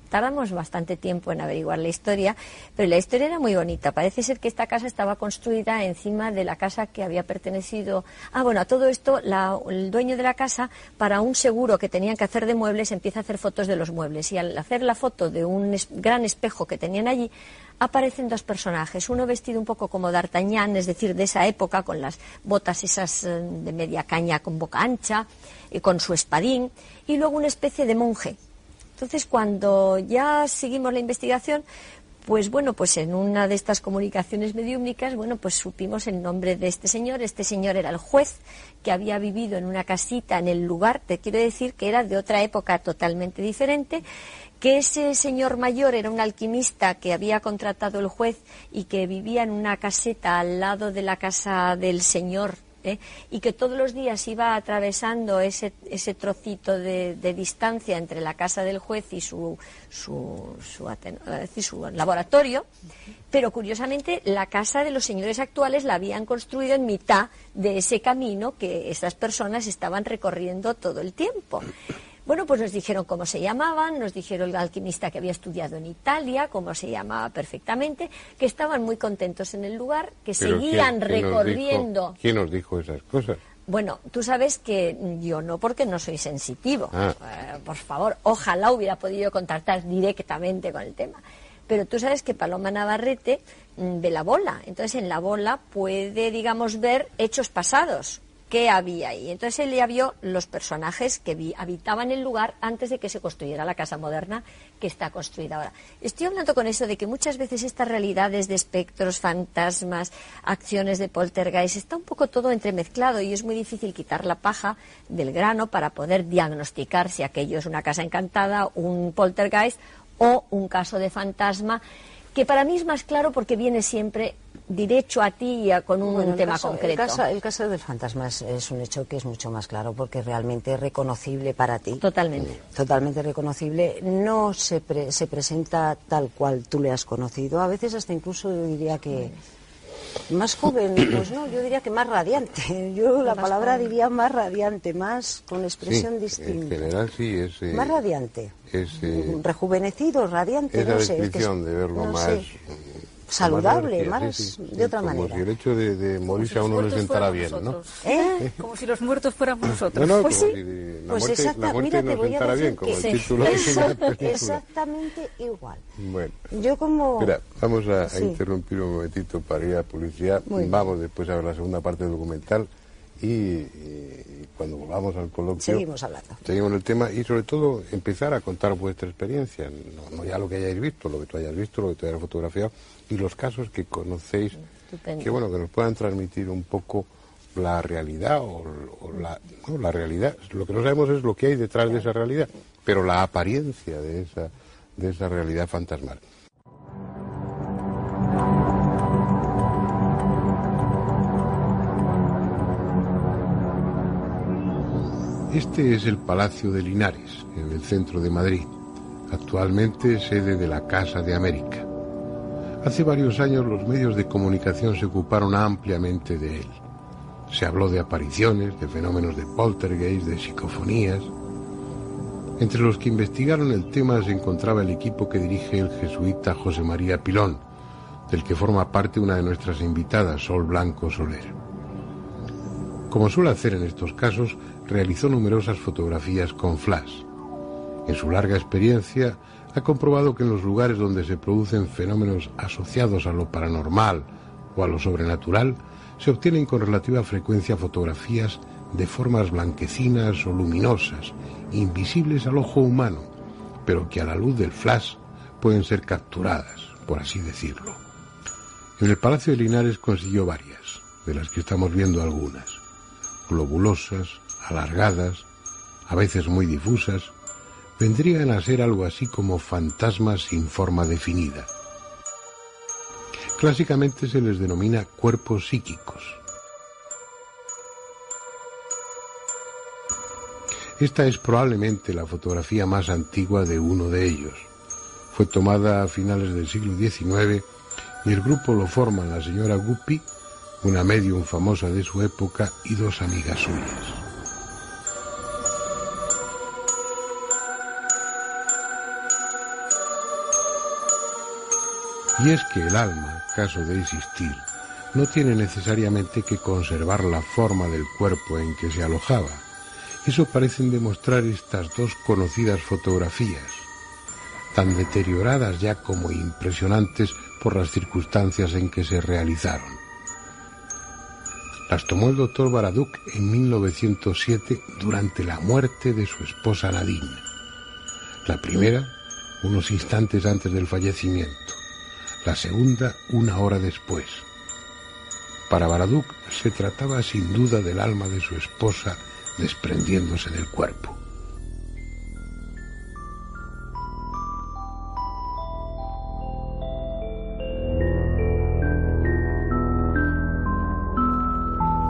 Speaker 2: tardamos bastante tiempo en averiguar la historia, pero la historia era muy bonita. Parece ser que esta casa estaba construida encima de la casa que había pertenecido. Ah, bueno, a todo esto, el dueño de la casa, para un seguro que tenían que hacer de muebles, empieza a hacer fotos de los muebles. Y al hacer la foto de un gran espejo que tenían allí, aparecen dos personajes, uno vestido un poco como D'Artagnan, es decir, de esa época, con las botas esas eh, de media caña con boca ancha, y con su espadín, y luego una especie de monje. Entonces, cuando ya seguimos la investigación, Pues bueno, pues en una de estas comunicaciones mediúmnicas, bueno, pues supimos el nombre de este señor. Este señor era el juez que había vivido en una casita en el lugar, te quiero decir que era de otra época totalmente diferente, que ese señor mayor era un alquimista que había contratado el juez y que vivía en una caseta al lado de la casa del señor ¿eh? y que todos los días iba atravesando ese, ese trocito de, distancia entre la casa del juez y su, su, su, laboratorio, pero curiosamente la casa de los señores actuales la habían construido en mitad de ese camino que esas personas estaban recorriendo todo el tiempo. Bueno, pues nos dijeron cómo se llamaban, nos dijeron el alquimista que había estudiado en Italia, cómo se llamaba perfectamente, que estaban muy contentos en el lugar, que seguían recorriendo.
Speaker 1: ¿Quién nos dijo esas cosas?
Speaker 2: Bueno, tú sabes que yo no, porque no soy sensitivo. Ah. Eh, por favor, ojalá hubiera podido contactar directamente con el tema. Pero tú sabes que Paloma Navarrete mm, ve la bola. Entonces, en la bola puede, digamos, ver hechos pasados qué había ahí. Entonces él ya vio los personajes que habitaban el lugar antes de que se construyera la casa moderna que está construida ahora. Estoy hablando con eso de que muchas veces estas realidades de espectros, fantasmas, acciones de poltergeist, está un poco todo entremezclado y es muy difícil quitar la paja del grano para poder diagnosticar si aquello es una casa encantada, un poltergeist o un caso de fantasma, que para mí es más claro porque viene siempre derecho a ti y con un tema concreto.
Speaker 4: El caso, del fantasma es, un hecho que es mucho más claro porque realmente es reconocible para ti.
Speaker 2: Totalmente.
Speaker 4: Totalmente reconocible. No se, se presenta tal cual tú le has conocido. A veces hasta incluso yo diría que más joven, pues no, yo diría que más radiante. Yo la palabra diría más radiante, más con expresión distinta.
Speaker 1: En general sí es.
Speaker 4: Eh, más radiante.
Speaker 1: Es, eh,
Speaker 4: Rejuvenecido, radiante,
Speaker 1: no sé. de verlo más
Speaker 4: saludable, más de otra manera.
Speaker 1: Como si el hecho de, morirse a uno le sentara bien, ¿no?
Speaker 3: ¿Eh? Como si los muertos fuéramos nosotros.
Speaker 4: pues sí, pues exactamente, mira, te voy a decir que el exactamente igual.
Speaker 1: Bueno,
Speaker 4: yo como...
Speaker 1: Mira, vamos a, interrumpir un momentito para ir a publicidad. Vamos después a ver la segunda parte del documental y, cuando volvamos al coloquio
Speaker 4: seguimos hablando
Speaker 1: seguimos el tema y sobre todo empezar a contar vuestra experiencia no, ya lo que hayáis visto lo que tú hayas visto lo que tú hayas fotografiado y los casos que conocéis que bueno que nos puedan transmitir un poco la realidad o, la, no, la realidad. Lo que no sabemos es lo que hay detrás de esa realidad pero la apariencia de esa de esa realidad fantasmal. Este es el Palacio de Linares, en el centro de Madrid, actualmente sede de la Casa de América. Hace varios años los medios de comunicación se ocuparon ampliamente de él. Se habló de apariciones, de fenómenos de poltergeist, de psicofonías. Entre los que investigaron el tema se encontraba el equipo que dirige el jesuita José María Pilón, del que forma parte una de nuestras invitadas, Sol Blanco Soler. Como suele hacer en estos casos, realizó numerosas fotografías con flash. En su larga experiencia, ha comprobado que en los lugares donde se producen fenómenos asociados a lo paranormal o a lo sobrenatural, se obtienen con relativa frecuencia fotografías de formas blanquecinas o luminosas, invisibles al ojo humano, pero que a la luz del flash pueden ser capturadas, por así decirlo. En el Palacio de Linares consiguió varias, de las que estamos viendo algunas, globulosas, alargadas, a veces muy difusas, vendrían a ser algo así como fantasmas sin forma definida. Clásicamente se les denomina cuerpos psíquicos. Esta es probablemente la fotografía más antigua de uno de ellos. Fue tomada a finales del siglo XIX y el grupo lo forman la señora Guppy, una medium famosa de su época, y dos amigas suyas. Y es que el alma, caso de existir, no tiene necesariamente que conservar la forma del cuerpo en que se alojaba. Eso parecen demostrar estas dos conocidas fotografías, tan deterioradas ya como impresionantes por las circunstancias en que se realizaron. Las tomó el doctor Baraduc en 1907 durante la muerte de su esposa Nadine. La primera, unos instantes antes del fallecimiento la segunda una hora después. Para Baraduk se trataba sin duda del alma de su esposa desprendiéndose del cuerpo.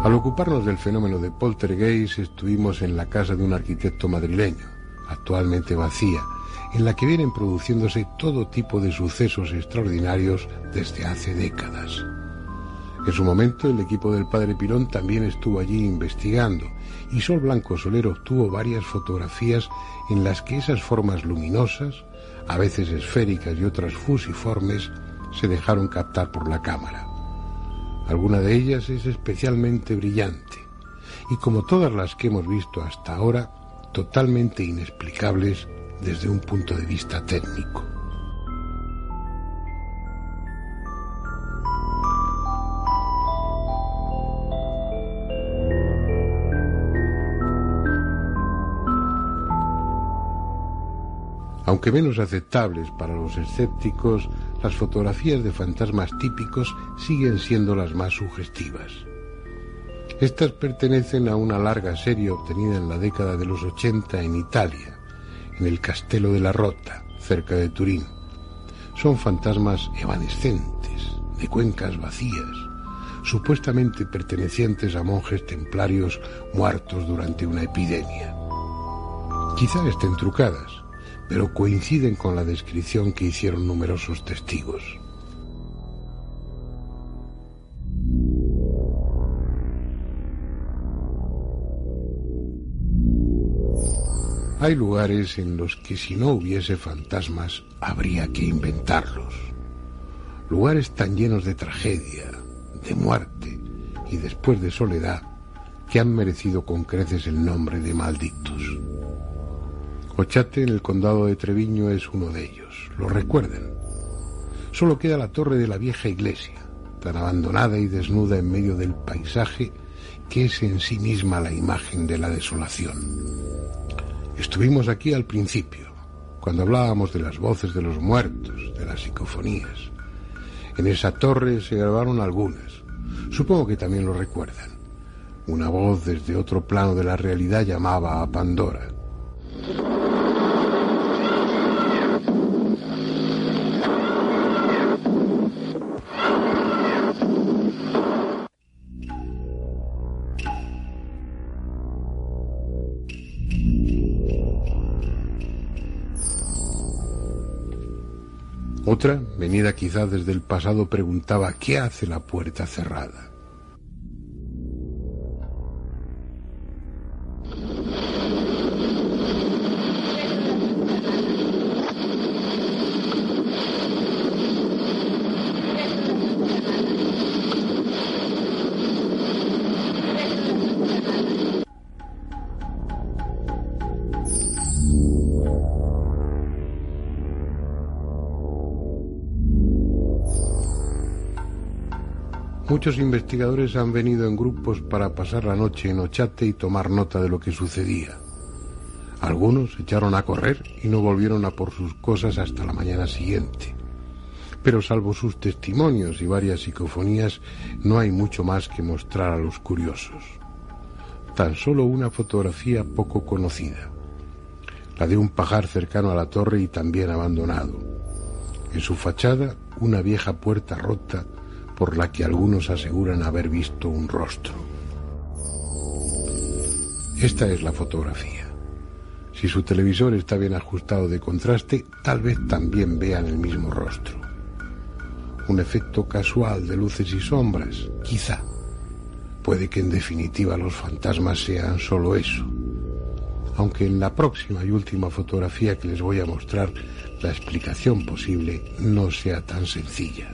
Speaker 1: Al ocuparnos del fenómeno de poltergeist estuvimos en la casa de un arquitecto madrileño, actualmente vacía, en la que vienen produciéndose todo tipo de sucesos extraordinarios desde hace décadas. En su momento el equipo del padre Pirón también estuvo allí investigando y Sol Blanco Soler obtuvo varias fotografías en las que esas formas luminosas, a veces esféricas y otras fusiformes, se dejaron captar por la cámara. Alguna de ellas es especialmente brillante y como todas las que hemos visto hasta ahora, totalmente inexplicables desde un punto de vista técnico. Aunque menos aceptables para los escépticos, las fotografías de fantasmas típicos siguen siendo las más sugestivas. Estas pertenecen a una larga serie obtenida en la década de los 80 en Italia, en el Castelo de la Rota, cerca de Turín. Son fantasmas evanescentes, de cuencas vacías, supuestamente pertenecientes a monjes templarios muertos durante una epidemia. Quizá estén trucadas, pero coinciden con la descripción que hicieron numerosos testigos. Hay lugares en los que si no hubiese fantasmas habría que inventarlos. Lugares tan llenos de tragedia, de muerte y después de soledad que han merecido con creces el nombre de malditos. Ochate en el condado de Treviño es uno de ellos. ¿Lo recuerdan? Solo queda la torre de la vieja iglesia, tan abandonada y desnuda en medio del paisaje que es en sí misma la imagen de la desolación. Estuvimos aquí al principio, cuando hablábamos de las voces de los muertos, de las psicofonías. En esa torre se grabaron algunas. Supongo que también lo recuerdan. Una voz desde otro plano de la realidad llamaba a Pandora. Otra, venida quizá desde el pasado, preguntaba ¿qué hace la puerta cerrada? Muchos investigadores han venido en grupos para pasar la noche en Ochate y tomar nota de lo que sucedía. Algunos echaron a correr y no volvieron a por sus cosas hasta la mañana siguiente. Pero salvo sus testimonios y varias psicofonías, no hay mucho más que mostrar a los curiosos. Tan solo una fotografía poco conocida, la de un pajar cercano a la torre y también abandonado. En su fachada, una vieja puerta rota por la que algunos aseguran haber visto un rostro. Esta es la fotografía. Si su televisor está bien ajustado de contraste, tal vez también vean el mismo rostro. Un efecto casual de luces y sombras, quizá. Puede que en definitiva los fantasmas sean solo eso. Aunque en la próxima y última fotografía que les voy a mostrar, la explicación posible no sea tan sencilla.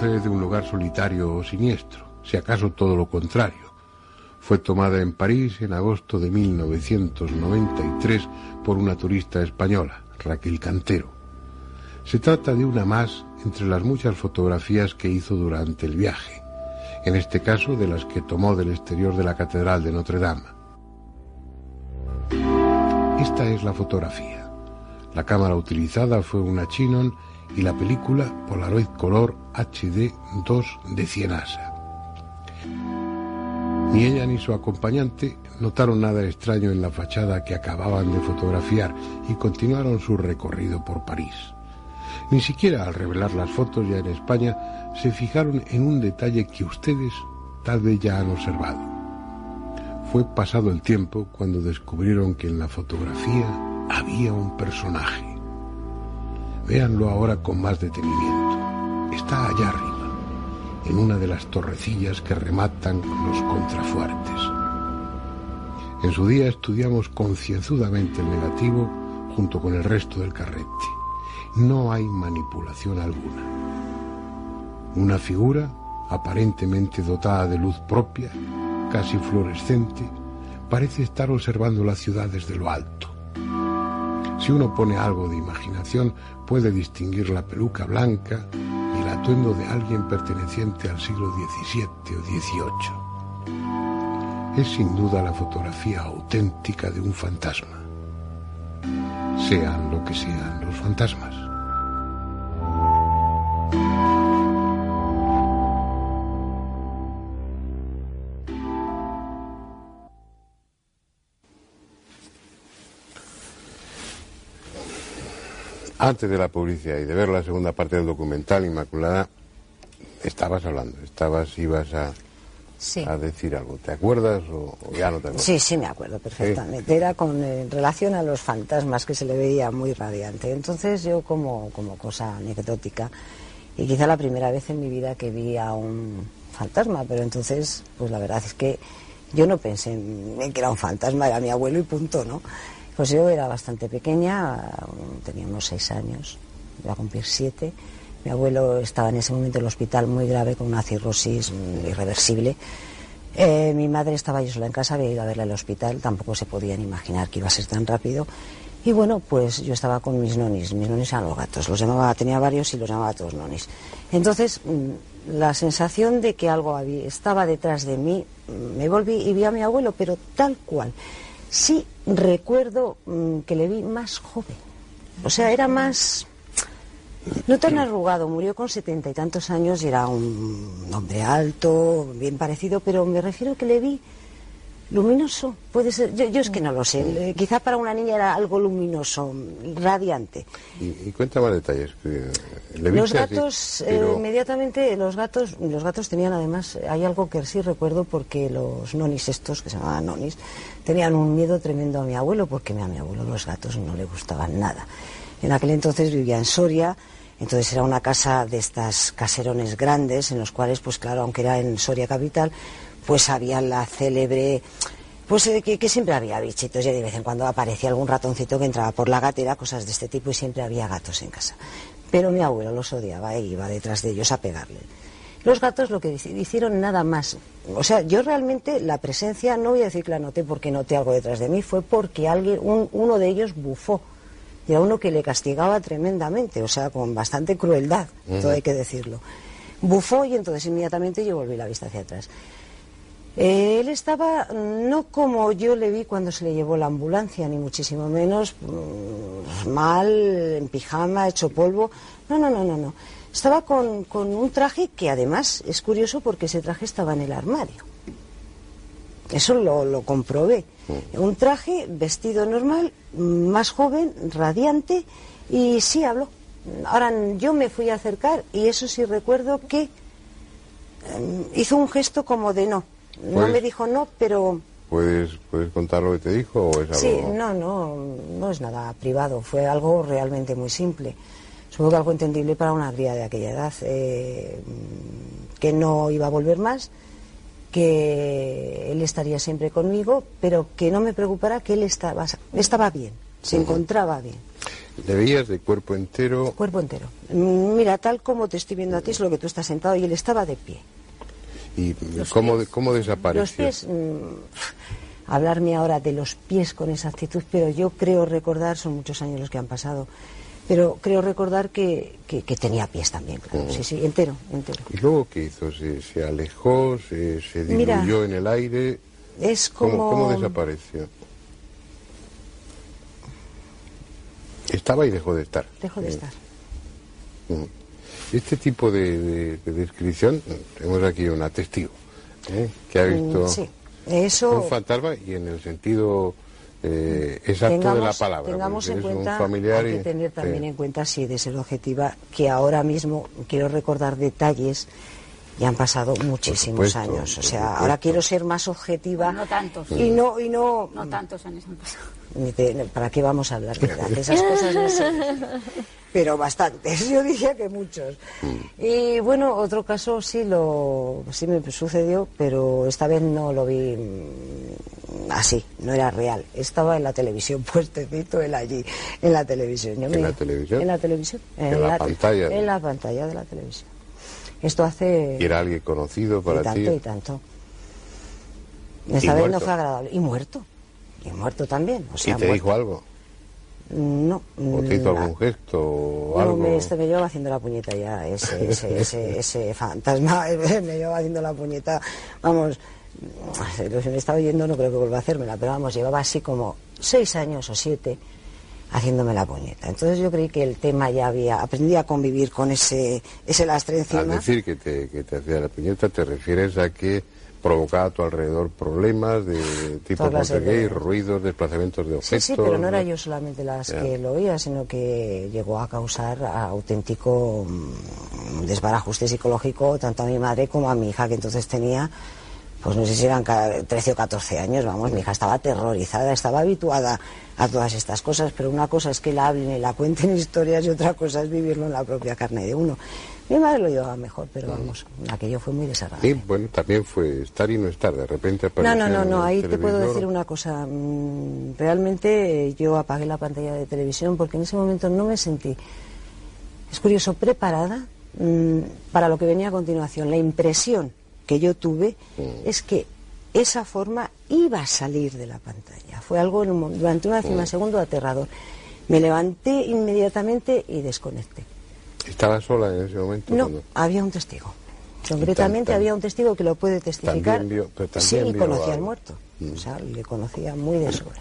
Speaker 1: Procede de un lugar solitario o siniestro, si acaso todo lo contrario. Fue tomada en París en agosto de 1993 por una turista española, Raquel Cantero. Se trata de una más entre las muchas fotografías que hizo durante el viaje, en este caso de las que tomó del exterior de la Catedral de Notre Dame. Esta es la fotografía. La cámara utilizada fue una Chinon y la película Polaroid Color HD 2 de Cienasa. Ni ella ni su acompañante notaron nada extraño en la fachada que acababan de fotografiar y continuaron su recorrido por París. Ni siquiera al revelar las fotos ya en España se fijaron en un detalle que ustedes tal vez ya han observado. Fue pasado el tiempo cuando descubrieron que en la fotografía había un personaje. Véanlo ahora con más detenimiento. Está allá arriba, en una de las torrecillas que rematan los contrafuertes. En su día estudiamos concienzudamente el negativo junto con el resto del carrete. No hay manipulación alguna. Una figura aparentemente dotada de luz propia, casi fluorescente, parece estar observando la ciudad desde lo alto. Si uno pone algo de imaginación, puede distinguir la peluca blanca y el atuendo de alguien perteneciente al siglo XVII o XVIII. Es sin duda la fotografía auténtica de un fantasma, sean lo que sean los fantasmas. Antes de la publicidad y de ver la segunda parte del documental, Inmaculada, estabas hablando, estabas, ibas a, a decir algo. ¿Te acuerdas o, ya no te acuerdas?
Speaker 4: Sí, sí, me acuerdo perfectamente. Era con relación a los fantasmas que se le veía muy radiante. Entonces yo como, como cosa anecdótica, y quizá la primera vez en mi vida que vi a un fantasma, pero entonces, pues la verdad es que yo no pensé en que era un fantasma, era mi abuelo y punto, ¿no? Pues yo era bastante pequeña, tenía unos seis años, iba a cumplir siete. Mi abuelo estaba en ese momento en el hospital muy grave con una cirrosis irreversible. Eh, mi madre estaba yo sola en casa, había ido a verla al hospital, tampoco se podían imaginar que iba a ser tan rápido. Y bueno, pues yo estaba con mis nonis, mis nonis eran los gatos, los llamaba, tenía varios y los llamaba todos nonis. Entonces, mm, la sensación de que algo había, estaba detrás de mí, mm, me volví y vi a mi abuelo, pero tal cual. Sí recuerdo mm, que le vi más joven. O sea, era más... No tan arrugado, murió con setenta y tantos años y era un hombre alto, bien parecido, pero me refiero que le vi luminoso. Puede ser, yo, es que no lo sé. Quizá para una niña era algo luminoso, radiante.
Speaker 1: Y, cuenta más detalles.
Speaker 4: los gatos, eh, inmediatamente, los gatos, los gatos tenían además, hay algo que sí recuerdo porque los nonis estos, que se llamaban nonis, tenían un miedo tremendo a mi abuelo porque a mi abuelo los gatos no le gustaban nada. En aquel entonces vivía en Soria, entonces era una casa de estas caserones grandes en los cuales, pues claro, aunque era en Soria capital, pues había la célebre pues eh, que, siempre había bichitos y de vez en cuando aparecía algún ratoncito que entraba por la gatera, cosas de este tipo y siempre había gatos en casa. Pero mi abuelo los odiaba e iba detrás de ellos a pegarle. Los gatos lo que hicieron nada más. O sea, yo realmente la presencia, no voy a decir que la noté porque noté algo detrás de mí, fue porque alguien, uno de ellos bufó. Y era uno que le castigaba tremendamente, o sea, con bastante crueldad, todo hay que decirlo. Bufó y entonces inmediatamente yo volví la vista hacia atrás. Él estaba no como yo le vi cuando se le llevó la ambulancia, ni muchísimo menos mm, mal, en pijama, hecho polvo. No, no, no, no, no. Estaba con, un traje que además es curioso porque ese traje estaba en el armario. Eso lo, comprobé. Mm. Un traje vestido normal, más joven, radiante, y sí habló. Ahora yo me fui a acercar y eso sí recuerdo que em, hizo un gesto como de no. No me dijo no, pero...
Speaker 1: ¿Puedes, ¿Puedes contar lo que te dijo o es algo...?
Speaker 4: Sí, no, no, no es nada privado. Fue algo realmente muy simple supongo que algo entendible para una cría de aquella edad, eh, que no iba a volver más, que él estaría siempre conmigo, pero que no me preocupara que él estaba, estaba bien, se encontraba bien.
Speaker 1: ¿Le veías de cuerpo entero?
Speaker 4: Cuerpo entero. Mira, tal como te estoy viendo a ti es lo que tú estás sentado y él estaba de pie.
Speaker 1: ¿Y cómo, cómo desapareció?
Speaker 4: Los pies, mm, hablarme ahora de los pies con exactitud, pero yo creo recordar, son muchos años los que han pasado, pero creo recordar que, que, tenía pies también, claro. Mm. Sí, sí, entero, entero.
Speaker 1: ¿Y luego qué hizo? ¿Se, alejó? Se, diluyó en el aire?
Speaker 4: Es como...
Speaker 1: ¿Cómo, desapareció? Estaba y dejó de estar.
Speaker 4: Dejó de estar.
Speaker 1: Mm. Este tipo de, descripción, tenemos aquí una testigo ¿eh? que ha visto
Speaker 4: sí. Eso...
Speaker 1: un fantasma y en el sentido eh, exacto de la palabra.
Speaker 4: Tengamos en cuenta, hay que tener también en cuenta, si de ser objetiva, que ahora mismo quiero recordar detalles y han pasado muchísimos años. O sea, ahora quiero ser más objetiva.
Speaker 3: No tantos.
Speaker 4: Y no, y no.
Speaker 3: No tantos años han pasado.
Speaker 4: ¿Para qué vamos a hablar de esas cosas? No sé. Pero bastantes, yo diría que muchos. Mm. Y bueno, otro caso sí lo sí me sucedió, pero esta vez no lo vi mm, así, no era real. Estaba en la televisión, puestecito él allí, en la televisión.
Speaker 1: ¿En la televisión?
Speaker 4: En la televisión.
Speaker 1: En, la, pantalla.
Speaker 4: En la pantalla de la televisión. Esto hace...
Speaker 1: ¿Y era alguien conocido para
Speaker 4: y tanto,
Speaker 1: ti?
Speaker 4: Y tanto, Esta vez no fue agradable. Y muerto. Y muerto también. O sea,
Speaker 1: ¿Y te dijo algo?
Speaker 4: No.
Speaker 1: ¿O te hizo algún gesto o algo?
Speaker 4: Me, este, me lleva haciendo la puñeta ya, ese, ese, ese, ese fantasma, me lleva haciendo la puñeta, vamos, lo que me estaba oyendo no creo que vuelva a hacérmela, pero vamos, llevaba así como seis años o siete haciéndome la puñeta. Entonces yo creí que el tema ya había, aprendí a convivir con ese, ese lastre encima.
Speaker 1: Al decir que te, que te hacía la puñeta, te refieres a que provocaba a tu alrededor problemas de tipo poltergeist, ruidos, desplazamientos de objetos.
Speaker 4: Sí, sí, pero no, era yo solamente las que lo oía, sino que llegó a causar auténtico mm, desbarajuste psicológico tanto a mi madre como a mi hija, que entonces tenía, pues no sé si eran 13 o 14 años, vamos, mi hija estaba aterrorizada, estaba habituada a todas estas cosas, pero una cosa es que la hablen y la cuenten historias y otra cosa es vivirlo en la propia carne de uno. Mi madre lo llevaba mejor, pero vamos, aquello fue muy desagradable.
Speaker 1: Y bueno, también fue estar y no estar, de repente
Speaker 4: apareció. No, no, no, no, ahí te puedo decir una cosa. Mm, realmente yo apagué la pantalla de televisión porque en ese momento no me sentí, es curioso, preparada mm, para lo que venía a continuación. La impresión que yo tuve mm. es que esa forma iba a salir de la pantalla. Fue algo durante una décima segundo aterrador. Me levanté inmediatamente y desconecté.
Speaker 1: ¿Estaba sola en ese momento?
Speaker 4: No, había un testigo. Concretamente había un testigo que lo puede testificar. sí, conocía al muerto. Mm. O sea, le conocía muy de sobra.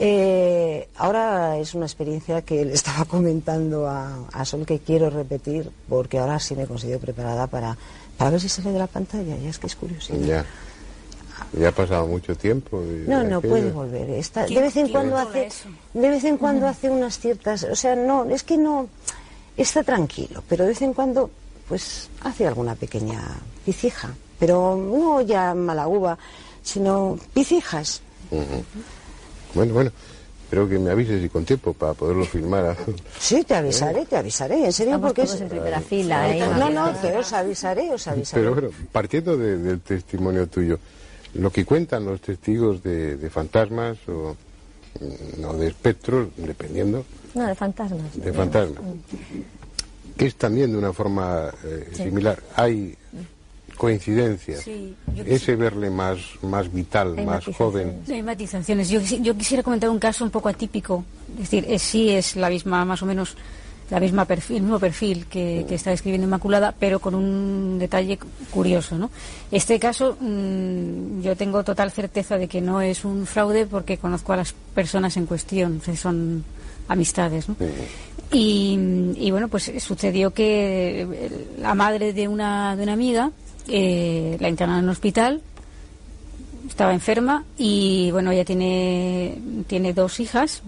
Speaker 4: Eh, ahora es una experiencia que le estaba comentando a, Sol que quiero repetir porque ahora sí me considero preparada para, para ver si sale de la pantalla. Ya es que es curioso.
Speaker 1: Ya. Ya ha pasado mucho tiempo.
Speaker 4: no, no puede volver. Está, de vez en cuando hace, de vez en cuando hace unas ciertas, o sea, no, es que no está tranquilo, pero de vez en cuando pues hace alguna pequeña picija, pero no ya mala uva, sino picijas.
Speaker 1: Bueno, bueno, espero que me avises y con tiempo para poderlo filmar.
Speaker 4: Sí, te avisaré, te avisaré, en serio, porque es...
Speaker 2: en primera fila. ¿eh?
Speaker 4: No, no, que os avisaré, os avisaré.
Speaker 1: Pero bueno, partiendo del testimonio tuyo, lo que cuentan los testigos de, fantasmas o no de espectros, dependiendo,
Speaker 2: no, de fantasmas.
Speaker 1: De fantasmas. Que es también de una forma eh, similar. Hay coincidencias. Ese verle más, más vital, más joven.
Speaker 3: Hay matizaciones. Yo, yo, quisiera comentar un caso un poco atípico. Es decir, es, sí es la misma, más o menos, la misma perfil, el mismo perfil que, está describiendo Inmaculada, pero con un detalle curioso. ¿no? Este caso, mm, yo tengo total certeza de que no es un fraude porque conozco a las personas en cuestión. Son amistades. ¿no? Y, bueno, pues sucedió que la madre de una, de una amiga eh, la internaron en el hospital, estaba enferma y bueno, ella tiene, tiene dos hijas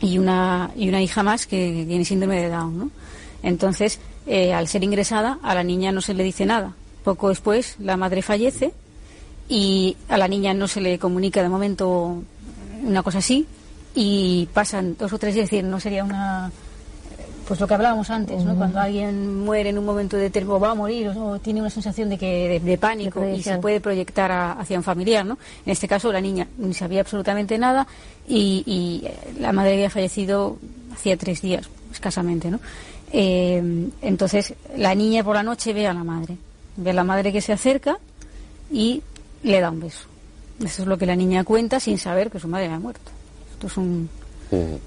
Speaker 3: y una, y una hija más que tiene síndrome de Down. ¿no? Entonces, eh, al ser ingresada, a la niña no se le dice nada. Poco después, la madre fallece y a la niña no se le comunica de momento una cosa así y pasan dos o tres es decir, no sería una pues lo que hablábamos antes, ¿no? Cuando alguien muere en un momento determinado, va a morir o, tiene una sensación de que de, pánico y se puede proyectar hacia un familiar, ¿no? En este caso la niña ni sabía absolutamente nada y, eh, la madre había fallecido hacía tres días, escasamente, ¿no? Eh, entonces la niña por la noche ve a la madre ve a la madre que se acerca y le da un beso. Eso es lo que la niña cuenta sin saber que su madre ha muerto. Esto es un...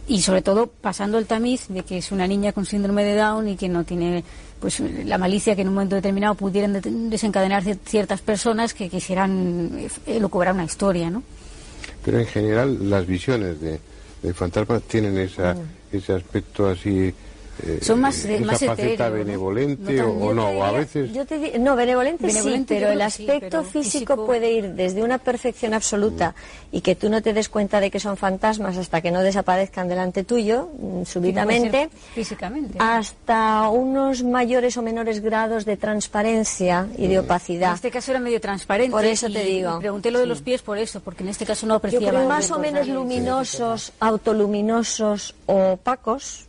Speaker 3: Y sobre todo pasando el tamiz de que es una niña con síndrome de Down y que no tiene pues la malicia que en un momento determinado pudieran desencadenar ciertas personas que quisieran elucubrar una historia, ¿no?
Speaker 1: Pero en general las visiones de, de fantasmas tienen esa, ese aspecto así
Speaker 3: eh, son más,
Speaker 1: esa
Speaker 3: más
Speaker 1: faceta benevolente o, no, a veces...
Speaker 2: no, benevolente, sí, pero el aspecto físico, puede ir desde una perfección absoluta mm. y que tú no te des cuenta de que son fantasmas hasta que no desaparezcan delante tuyo, mm, súbitamente,
Speaker 3: físicamente.
Speaker 2: hasta unos mayores o menores grados de transparencia y de mm. opacidad. En
Speaker 3: este caso era medio transparente.
Speaker 2: Por eso te digo.
Speaker 3: pregunté lo de los pies por eso, porque en este caso no apreciaba.
Speaker 2: más o menos luminosos, autoluminosos o opacos,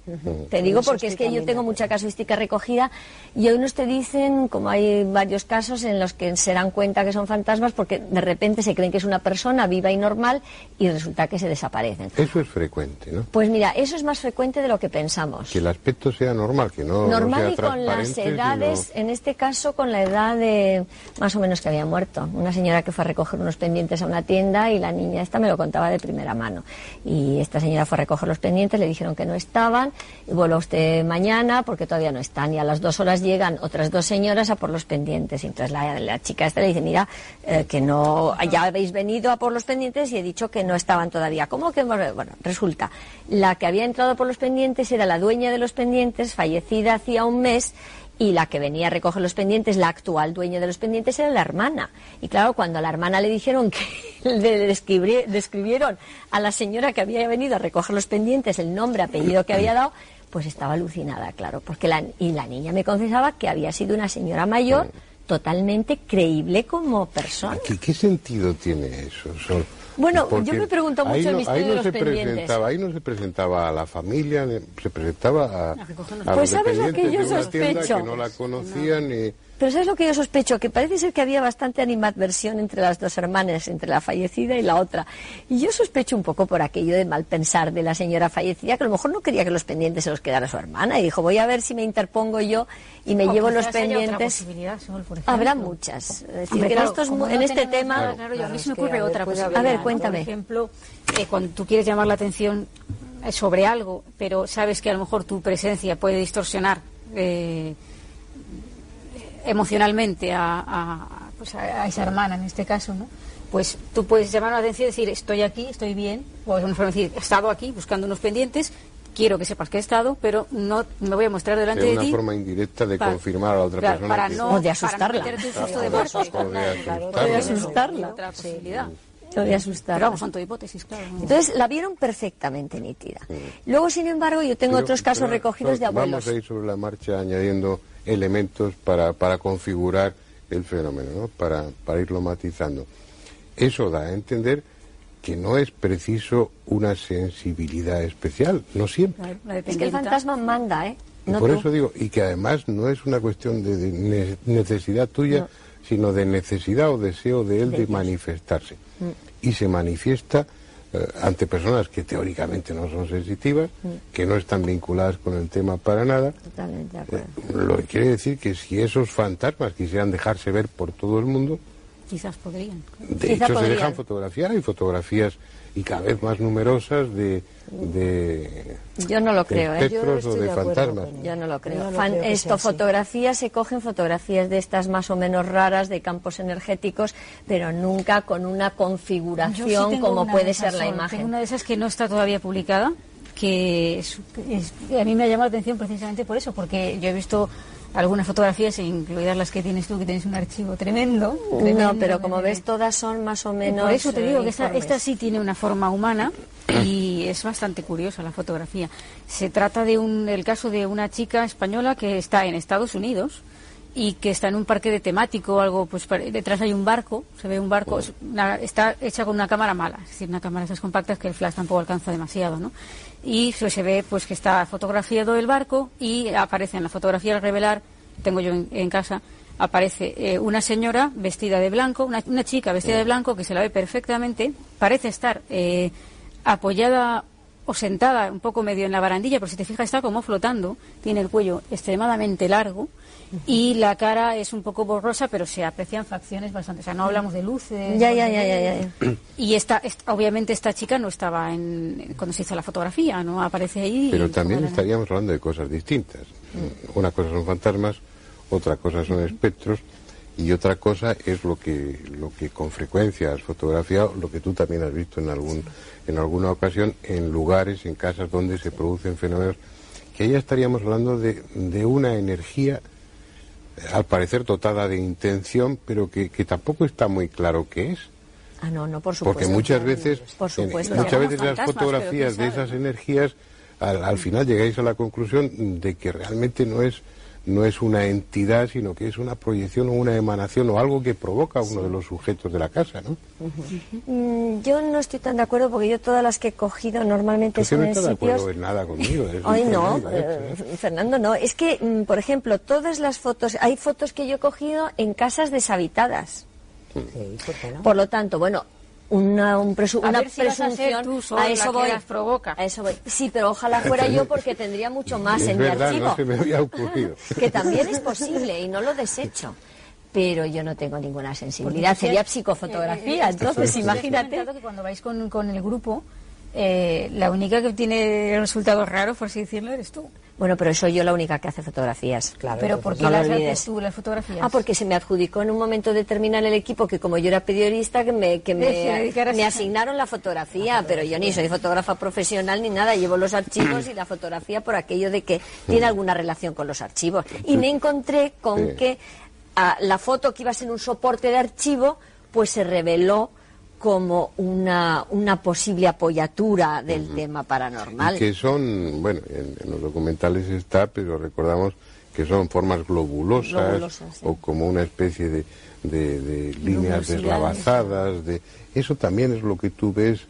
Speaker 2: te digo porque es que yo tengo mucha casuística recogida y hoy nos te dicen, como hay varios casos en los que se dan cuenta que son fantasmas porque de repente se creen que es una persona viva y normal y resulta que se desaparecen.
Speaker 1: Eso es frecuente, ¿no?
Speaker 2: Pues mira, eso es más frecuente de lo que pensamos.
Speaker 1: Que el aspecto sea normal, que no
Speaker 2: Normal
Speaker 1: y
Speaker 2: con las edades, en este caso con la edad de más o menos que había muerto. Una señora que fue a recoger unos pendientes a una tienda y la niña esta me lo contaba de primera mano. Y esta señora fue a recoger los pendientes, le dijeron que no estaban, y voló usted mañana porque todavía no están y a las dos horas llegan otras dos señoras a por los pendientes. Y entonces la, chica esta le dice mira eh, que no ya habéis venido a por los pendientes y he dicho que no estaban todavía ¿cómo que bueno resulta la que había entrado por los pendientes era la dueña de los pendientes fallecida hacía un mes y la que venía a recoger los pendientes, la actual dueña de los pendientes, era la hermana. Y claro, cuando a la hermana le dijeron que le describieron a la señora que había venido a recoger los pendientes el nombre, apellido que había dado, pues estaba alucinada, claro, porque la, y la niña me confesaba que había sido una señora mayor totalmente creíble como persona.
Speaker 1: ¿Qué, sentido tiene eso?
Speaker 2: bueno, yo me pregunto mucho el misterio
Speaker 1: ahí no
Speaker 2: de los
Speaker 1: se
Speaker 2: pendientes.
Speaker 1: Presentaba, ahí no se presentaba a la familia, se presentaba a, a,
Speaker 2: pues sabes lo que yo sospecho.
Speaker 1: que no la conocían y
Speaker 2: pero ¿sabes lo que yo sospecho? Que parece ser que había bastante animadversión entre las dos hermanas, entre la fallecida y la otra. Y yo sospecho un poco por aquello de mal pensar de la señora fallecida, que a lo mejor no quería que los pendientes se los quedara su hermana. Y dijo, voy a ver si me interpongo yo y me llevo los pendientes. Habrá muchas. Es decir, que en, este tema...
Speaker 3: a mí se me ocurre otra cosa.
Speaker 2: A ver, cuéntame.
Speaker 3: Por ejemplo, eh, cuando tú quieres llamar la atención eh, sobre algo, pero sabes que a lo mejor tu presencia puede distorsionar... Eh, emocionalmente pues a, esa hermana en este caso, ¿no? Pues tú puedes llamar la atención y decir, estoy aquí, estoy bien, o es una forma de decir, he estado aquí buscando unos pendientes, quiero que sepas que he estado, pero no me voy a mostrar delante de ti.
Speaker 1: Es una forma indirecta de confirmar a la otra persona.
Speaker 2: Para no, o de asustarla.
Speaker 3: Para
Speaker 2: no
Speaker 3: de
Speaker 2: asustarla.
Speaker 3: Otra posibilidad.
Speaker 2: O de asustarla.
Speaker 3: Pero vamos, son todo hipótesis, claro.
Speaker 2: Entonces la vieron perfectamente nítida. Luego, sin embargo, yo tengo otros casos recogidos de abuelos.
Speaker 1: Vamos a ir sobre la marcha añadiendo elementos para, para configurar el fenómeno, ¿no? para, para irlo matizando. Eso da a entender que no es preciso una sensibilidad especial, no siempre.
Speaker 2: es que el fantasma manda, ¿eh?
Speaker 1: por eso digo, y que además no es una cuestión de, necesidad tuya, sino de necesidad o deseo de él de, manifestarse. Mm. Y se manifiesta eh, ante personas que teóricamente no son sensitivas, mm. que no están vinculadas con el tema para nada.
Speaker 2: Totalmente de acuerdo.
Speaker 1: Eh, lo que quiere decir que si esos fantasmas quisieran dejarse ver por todo el mundo,
Speaker 3: quizás podrían.
Speaker 1: De hecho, se dejan fotografiar, hay fotografías y cada vez más numerosas de, de
Speaker 2: yo no lo creo ¿eh?
Speaker 1: o de fantasmas.
Speaker 2: yo no lo creo, esto fotografías se cogen fotografías de estas más o menos raras de campos energéticos pero nunca con una configuración como puede ser la imagen.
Speaker 3: una de esas que no está todavía publicada que a mí me ha llamado la atención precisamente por eso porque yo he visto algunas fotografías, incluidas las que tienes tú, que tienes un archivo tremendo.
Speaker 2: no, pero como ves, todas son más o menos.
Speaker 3: Por eso te digo que esta,
Speaker 2: esta,
Speaker 3: sí tiene una forma humana y es bastante curiosa la fotografía. Se trata de un, el caso de una chica española que está en Estados Unidos y que está en un parque de temático o algo, pues detrás hay un barco, se ve un barco, está hecha con una cámara mala, es decir, una cámara de esas compactas que el flash tampoco alcanza demasiado, ¿no? Y se ve pues que está fotografiado el barco y aparece en la fotografía al revelar, tengo yo en, casa, aparece eh, una señora vestida de blanco, una, chica vestida de blanco que se la ve perfectamente, parece estar eh, apoyada o sentada un poco medio en la barandilla, pero si te fijas está como flotando, tiene el cuello extremadamente largo y la cara es un poco borrosa, pero se aprecian facciones bastante. O sea, no hablamos de luces.
Speaker 2: Ya, ya, ya, ya. ya.
Speaker 3: Y esta, obviamente esta chica no estaba en, cuando se hizo la fotografía, ¿no? Aparece ahí.
Speaker 1: Pero también estaríamos hablando de cosas distintas. Una cosa son fantasmas, otra cosa son espectros y otra cosa es lo que lo que con frecuencia has fotografiado, lo que tú también has visto en algún en alguna ocasión en lugares, en casas donde se producen fenómenos que ya estaríamos hablando de, de una energía al parecer dotada de intención, pero que, que tampoco está muy claro qué es.
Speaker 2: Ah, no, no, por supuesto.
Speaker 1: Porque muchas veces, muchas veces las fotografías de esas energías, al, al, final llegáis a la conclusión de que realmente no es no es una entidad, sino que es una proyección o una emanación o algo que provoca uno de los sujetos de la casa, ¿no?
Speaker 2: Mm, yo no estoy tan de acuerdo porque yo todas las que he cogido normalmente son
Speaker 1: no
Speaker 2: en
Speaker 1: de
Speaker 2: sitios...
Speaker 1: acuerdo en nada conmigo. es
Speaker 2: Hoy no, eh,
Speaker 1: ¿eh?
Speaker 2: Fernando, no. Es que, mm, por ejemplo, todas las fotos, hay fotos que yo he cogido en casas deshabitadas.
Speaker 4: Sí, ¿por qué no?
Speaker 2: Por lo tanto, bueno, una, un presu-
Speaker 3: A
Speaker 2: una
Speaker 3: ver si vas a ser
Speaker 2: presunción
Speaker 3: tú sola
Speaker 2: a eso
Speaker 3: la que
Speaker 2: voy.
Speaker 3: las provoca.
Speaker 2: A eso voy. Sí, pero ojalá fuera yo porque tendría mucho más
Speaker 1: Es
Speaker 2: en
Speaker 1: verdad,
Speaker 2: mi archivo.
Speaker 1: no se me había ocurrido.
Speaker 2: que también es posible y no lo desecho. Pero yo no tengo ninguna sensibilidad. Sería psicofotografía. Entonces,
Speaker 3: He
Speaker 2: imagínate.
Speaker 3: que cuando vais con, con el grupo, eh, la única que tiene resultados raros, por así decirlo, eres tú.
Speaker 2: Bueno, pero soy yo la única que hace fotografías.
Speaker 4: Claro,
Speaker 3: Pero ¿por qué
Speaker 2: no
Speaker 3: las haces tú, las fotografías?
Speaker 2: Ah, porque se me adjudicó en un momento determinado el equipo que como yo era periodista que me, que me, asignaron la fotografía, pero yo ni soy fotógrafa profesional ni nada, llevo los archivos y la fotografía por aquello de que tiene alguna relación con los archivos. Y me encontré con
Speaker 1: Sí.
Speaker 2: que ah, la foto que iba a ser un soporte de archivo, pues se reveló como una, una posible apoyatura del tema paranormal.
Speaker 1: Y que son, bueno, en, en los documentales está, pero recordamos que son formas globulosas,
Speaker 2: Globulosas, sí.
Speaker 1: o como una especie de, de- de líneas deslavazadas. De, eso también es lo que tú ves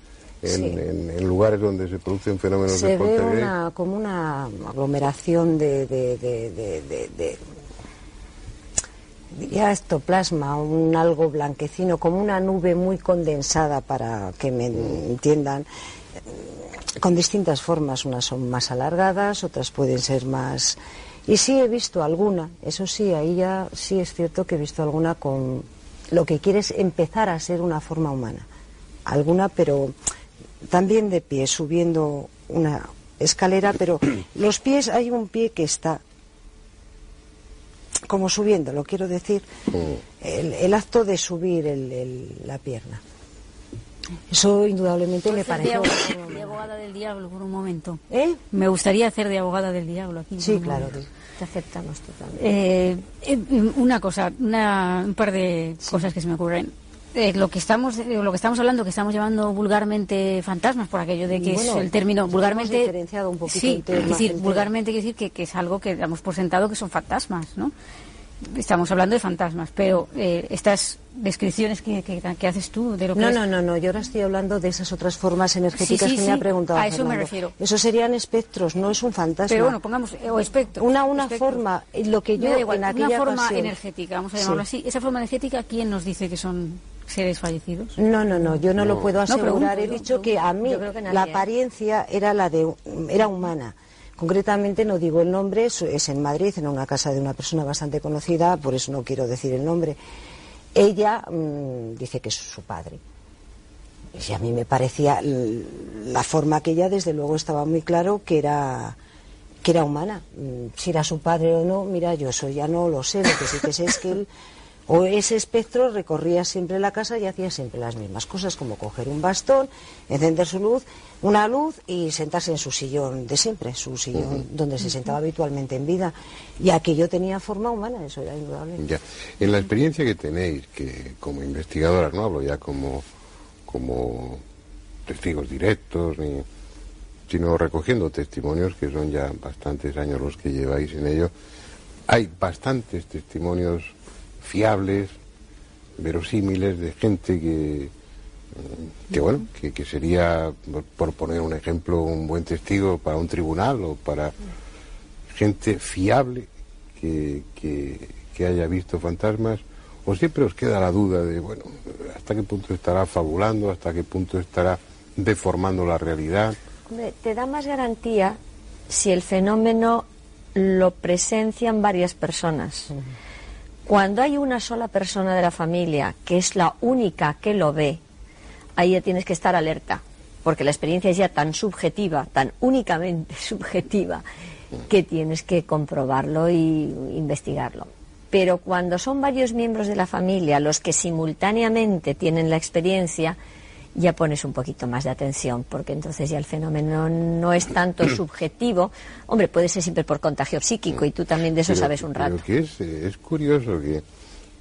Speaker 1: en,
Speaker 4: Sí.
Speaker 1: en- en lugares donde se producen fenómenos
Speaker 4: se
Speaker 1: de
Speaker 4: ve una, como una aglomeración de- de- diría ectoplasma, un algo blanquecino, como una nube muy condensada para que me entiendan, con distintas formas, unas son más alargadas, otras pueden ser más... Y sí he visto alguna, eso sí, ahí ya sí es cierto que he visto alguna con lo que quiere es empezar a ser una forma humana. Alguna, pero también de pie, subiendo una escalera, pero los pies, hay un pie que está como subiendo, lo quiero decir, el, el acto de subir el- el- la pierna. Eso indudablemente me
Speaker 3: de
Speaker 4: pareció...
Speaker 3: abogada, de abogada del diablo por un momento.
Speaker 4: ¿Eh?
Speaker 3: Me gustaría hacer de abogada del diablo aquí.
Speaker 4: Sí, claro.
Speaker 3: momento.
Speaker 2: Te aceptamos totalmente.
Speaker 3: Eh, eh, una cosa, una- un par de cosas que se me ocurren. Eh, lo que estamos eh, lo que estamos hablando que estamos llamando vulgarmente fantasmas por aquello de que
Speaker 4: Bueno,
Speaker 3: es el término vulgarmente
Speaker 4: diferenciado un poquito
Speaker 3: sí es decir vulgarmente quiere decir que, que es algo que damos por sentado que son fantasmas no estamos hablando de fantasmas pero eh, estas descripciones que, que, que haces tú de lo que
Speaker 4: No,
Speaker 3: es-
Speaker 4: no, no, no, yo ahora estoy hablando de esas otras formas energéticas
Speaker 3: Sí, sí,
Speaker 4: que me ha preguntado
Speaker 3: a eso me refiero.
Speaker 4: Eso serían espectros, no es un fantasma.
Speaker 3: pero bueno pongamos eh, o espectro
Speaker 4: Una, una forma, lo que yo
Speaker 3: igual,
Speaker 4: en aquella
Speaker 3: una forma
Speaker 4: ocasión-
Speaker 3: energética vamos a llamarlo
Speaker 4: Sí.
Speaker 3: así esa forma energética quién nos dice que son seres fallecidos
Speaker 4: No, no, no, yo no, lo puedo asegurar. He dicho
Speaker 3: yo-
Speaker 4: que a mí
Speaker 2: que
Speaker 4: la apariencia era la de era humana. Concretamente no digo el nombre, es- en Madrid, en una casa de una persona bastante conocida, por eso no quiero decir el nombre. Ella mm, dice que es su padre. Y a mí me parecía la forma que ella, desde luego, estaba muy claro que era que era humana. Mm, Si era su padre o no, mira, yo eso ya no lo sé. Lo que sí que sé es que él, o ese espectro recorría siempre la casa y hacía siempre las mismas cosas, como coger un bastón, encender su luz, una luz y sentarse en su sillón de siempre, su sillón donde se sentaba habitualmente en vida. Y aquello tenía forma humana, eso era indudable.
Speaker 1: Ya. En la experiencia que tenéis, que como investigadoras, no hablo ya como, como testigos directos, ni, sino recogiendo testimonios, que son ya bastantes años los que lleváis en ello, hay bastantes testimonios fiables, verosímiles, de gente que, que bueno, que, que sería, por- por poner un ejemplo, un buen testigo para un tribunal o para gente fiable que, que, que haya visto fantasmas, o siempre os queda la duda de, bueno, hasta qué punto estará fabulando, hasta qué punto estará deformando la realidad.
Speaker 2: Te da más garantía si el fenómeno lo presencian varias personas. Cuando hay una sola persona de la familia que es la única que lo ve, ahí ya tienes que estar alerta, porque la experiencia es ya tan subjetiva, tan únicamente subjetiva, que tienes que comprobarlo y investigarlo. Pero cuando son varios miembros de la familia los que simultáneamente tienen la experiencia, ya pones un poquito más de atención, porque entonces ya el fenómeno no es tanto subjetivo. Hombre, puede ser siempre por contagio psíquico y tú también de eso sabes un rato.
Speaker 1: que es, es curioso que,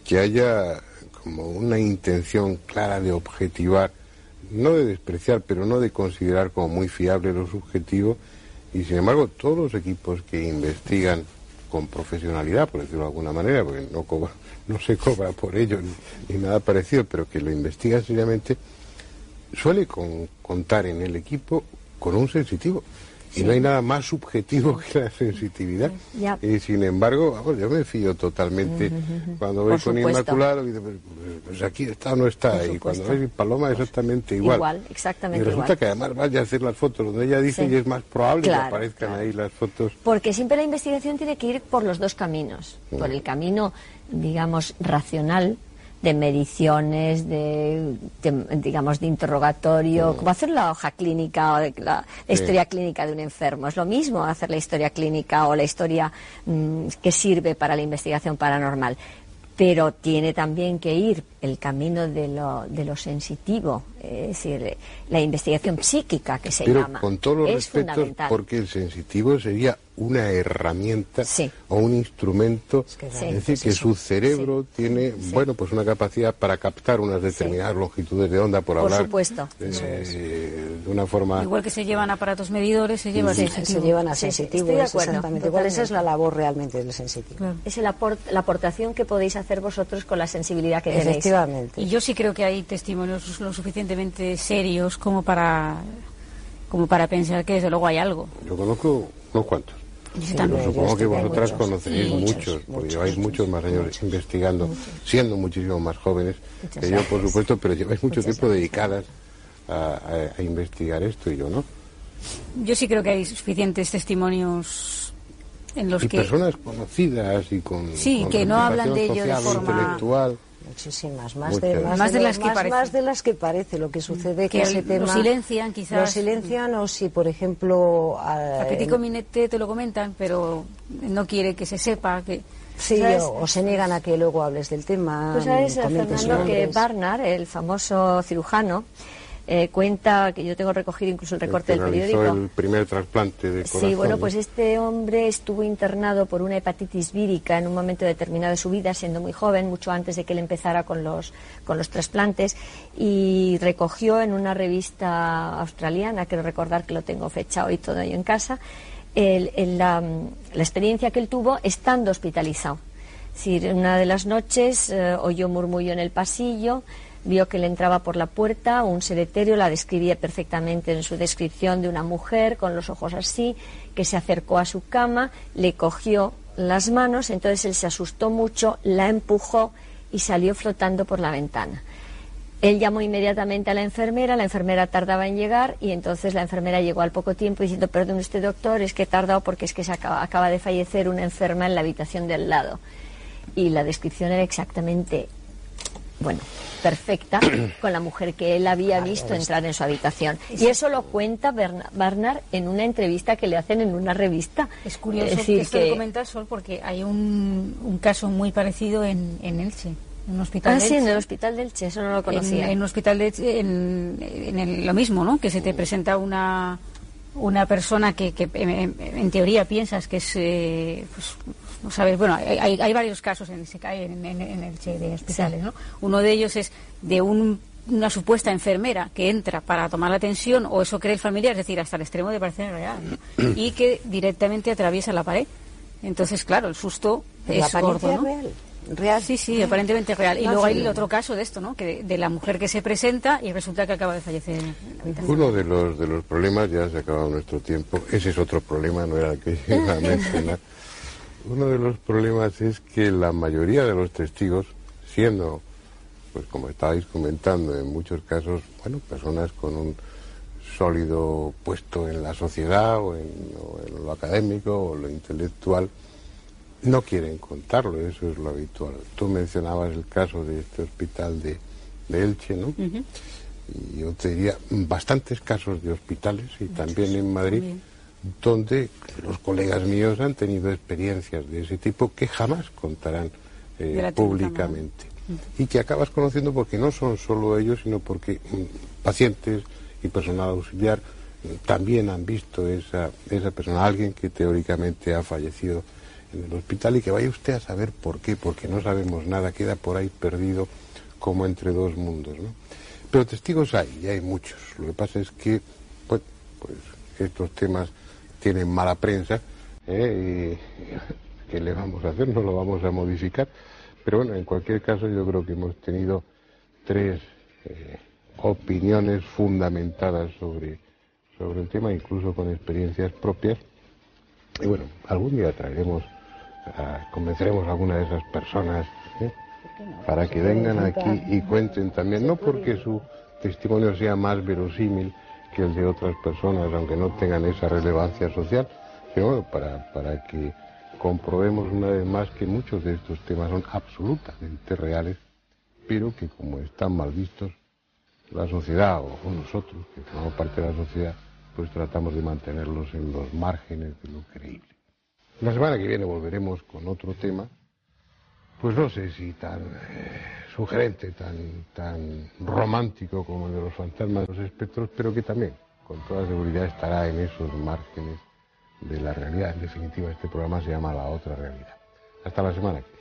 Speaker 1: que haya como una intención clara de objetivar, no de despreciar, pero no de considerar como muy fiable lo subjetivo, y sin embargo todos los equipos que investigan con profesionalidad, por decirlo de alguna manera, porque no, no se cobra por ello ni, nada parecido, pero que lo investigan seriamente, suele contar en el equipo con un sensitivo. Y no hay nada más subjetivo que la sensitividad. Y sin embargo, yo me fío totalmente. Cuando voy con Inmaculado, pues, aquí está o no está. Y cuando voy Paloma, exactamente igual.
Speaker 2: Igual, exactamente
Speaker 1: Y resulta que además vaya a hacer las fotos donde ella dice y es más probable que aparezcan ahí las fotos.
Speaker 2: Porque siempre la investigación tiene que ir por los dos caminos. Por el camino, digamos, racional de mediciones, de, digamos, de interrogatorio, como hacer la hoja clínica o la, historia clínica de un enfermo. Es lo mismo hacer la historia clínica o la historia mm, que sirve para la investigación paranormal. Pero tiene también que ir el camino de lo, de lo sensitivo, es decir, la investigación psíquica que se
Speaker 1: Pero
Speaker 2: llama.
Speaker 1: Con todos los respetos, porque el sensitivo sería una herramienta o un instrumento, es, decir, que su cerebro tiene, bueno, pues una capacidad para captar unas determinadas longitudes de onda, por,
Speaker 2: por
Speaker 1: hablar
Speaker 2: supuesto.
Speaker 1: De, una forma...
Speaker 3: Igual que se llevan aparatos medidores, se llevan,
Speaker 4: se llevan a sensitivos, exactamente. ¿Cuál esa es la labor realmente del sensitivo?
Speaker 2: Es la aportación que podéis hacer vosotros con la sensibilidad que tenéis.
Speaker 4: Efectivamente.
Speaker 3: Y yo sí creo que hay testimonios lo suficientemente serios como para como para pensar que desde luego hay algo.
Speaker 1: Yo conozco unos cuantos. Supongo que vosotras conoceréis muchos, porque lleváis muchos más años investigando, siendo muchísimo más jóvenes que yo, por supuesto, pero lleváis mucho tiempo dedicadas a, investigar esto y yo no.
Speaker 3: Yo sí creo que hay suficientes testimonios en los
Speaker 1: y
Speaker 3: que...
Speaker 1: personas conocidas y con...
Speaker 3: Sí, que no hablan de ello de forma...
Speaker 1: Intelectual
Speaker 4: muchísimas, más de, más, de, las que parece. Más de las que parece. Lo que sucede que, ese tema...
Speaker 3: Lo silencian, quizás.
Speaker 4: Lo silencian o si, por ejemplo...
Speaker 3: A, Petit Comité te lo comentan, pero no quiere que se sepa que...
Speaker 4: Sí, o, se niegan a que luego hables del tema.
Speaker 2: Pues sabes, Fernando, que Barnard, el famoso cirujano, eh, cuenta que yo tengo recogido incluso el recorte del periódico.
Speaker 1: el primer trasplante de corazón.
Speaker 2: Sí, bueno, pues este hombre estuvo internado por una hepatitis vírica en un momento determinado de su vida, siendo muy joven, mucho antes de que él empezara con los, con los trasplantes, y recogió en una revista australiana, quiero recordar que lo tengo fechado y todo ahí en casa, la, experiencia que él tuvo estando hospitalizado. Es decir, una de las noches eh, oyó murmullo en el pasillo, vio que le entraba por la puerta un ser etéreo, la describía perfectamente en su descripción de una mujer con los ojos así, que se acercó a su cama, le cogió las manos, entonces él se asustó mucho, la empujó y salió flotando por la ventana. Él llamó inmediatamente a la enfermera, la enfermera tardaba en llegar y entonces la enfermera llegó al poco tiempo diciendo, perdón usted doctor, es que he tardado porque es que se acaba, acaba de fallecer una enferma en la habitación del lado. Y la descripción era exactamente bueno, perfecta con la mujer que él había visto entrar en su habitación. Y eso lo cuenta Barnard en una entrevista que le hacen en una revista.
Speaker 3: Es curioso que esto lo comenta Sol porque hay un, caso muy parecido en, en Elche. En un hospital
Speaker 2: ah, sí, en el hospital de Elche, eso no lo conocía.
Speaker 3: En, un hospital de Elche, en, lo mismo, ¿no? Que se te presenta una, una persona que, que en, teoría piensas que es eh, pues, no sabes, bueno, hay, hay, varios casos en, en, en, en el Che de hospitales, ¿no? Uno de ellos es de una supuesta enfermera que entra para tomar la atención, o eso cree el familiar, es decir, hasta el extremo de parecer real, y que directamente atraviesa la pared. Entonces, claro, el susto es gordo, ¿no?
Speaker 4: real? ¿Real?
Speaker 3: Sí, sí, aparentemente real. Y luego hay el otro caso de esto, ¿no? Que de, la mujer que se presenta y resulta que acaba de fallecer.
Speaker 1: Uno de los, de los problemas, ya se ha acabado nuestro tiempo, ese es otro problema, no era el que iba a mencionar. Uno de los problemas es que la mayoría de los testigos, siendo, pues como estabais comentando, en muchos casos, bueno, personas con un sólido puesto en la sociedad o en, lo académico o lo intelectual, no quieren contarlo, eso es lo habitual. Tú mencionabas el caso de este hospital de, Elche, ¿no? Y yo te diría bastantes casos de hospitales y también en Madrid donde los colegas míos han tenido experiencias de ese tipo que jamás contarán eh, públicamente y que acabas conociendo porque no son solo ellos, sino porque mm, pacientes y personal auxiliar mm, también han visto esa, esa persona, alguien que teóricamente ha fallecido en el hospital y que vaya usted a saber por qué, porque no sabemos nada, queda por ahí perdido como entre dos mundos. ¿no? Pero testigos hay, y hay muchos. Lo que pasa es que pues, pues estos temas tienen mala prensa ¿eh? y ¿qué le vamos a hacer? No lo vamos a modificar. Pero bueno, en cualquier caso yo creo que hemos tenido tres eh, opiniones fundamentadas sobre, sobre el tema, incluso con experiencias propias. Y bueno, algún día traeremos, convenceremos a alguna de esas personas ¿eh? para que vengan aquí y cuenten también, no porque su testimonio sea más verosímil que el de otras personas, aunque no tengan esa relevancia social, sino para, para que comprobemos una vez más que muchos de estos temas son absolutamente reales, pero que como están mal vistos, la sociedad o nosotros, que formamos parte de la sociedad, pues tratamos de mantenerlos en los márgenes de lo creíble. La semana que viene volveremos con otro tema, pues no sé si tan eh, sugerente, tan, tan romántico como el de los fantasmas de los espectros, pero que también, con toda seguridad, estará en esos márgenes de la realidad. En definitiva, este programa se llama La Otra Realidad. Hasta la semana que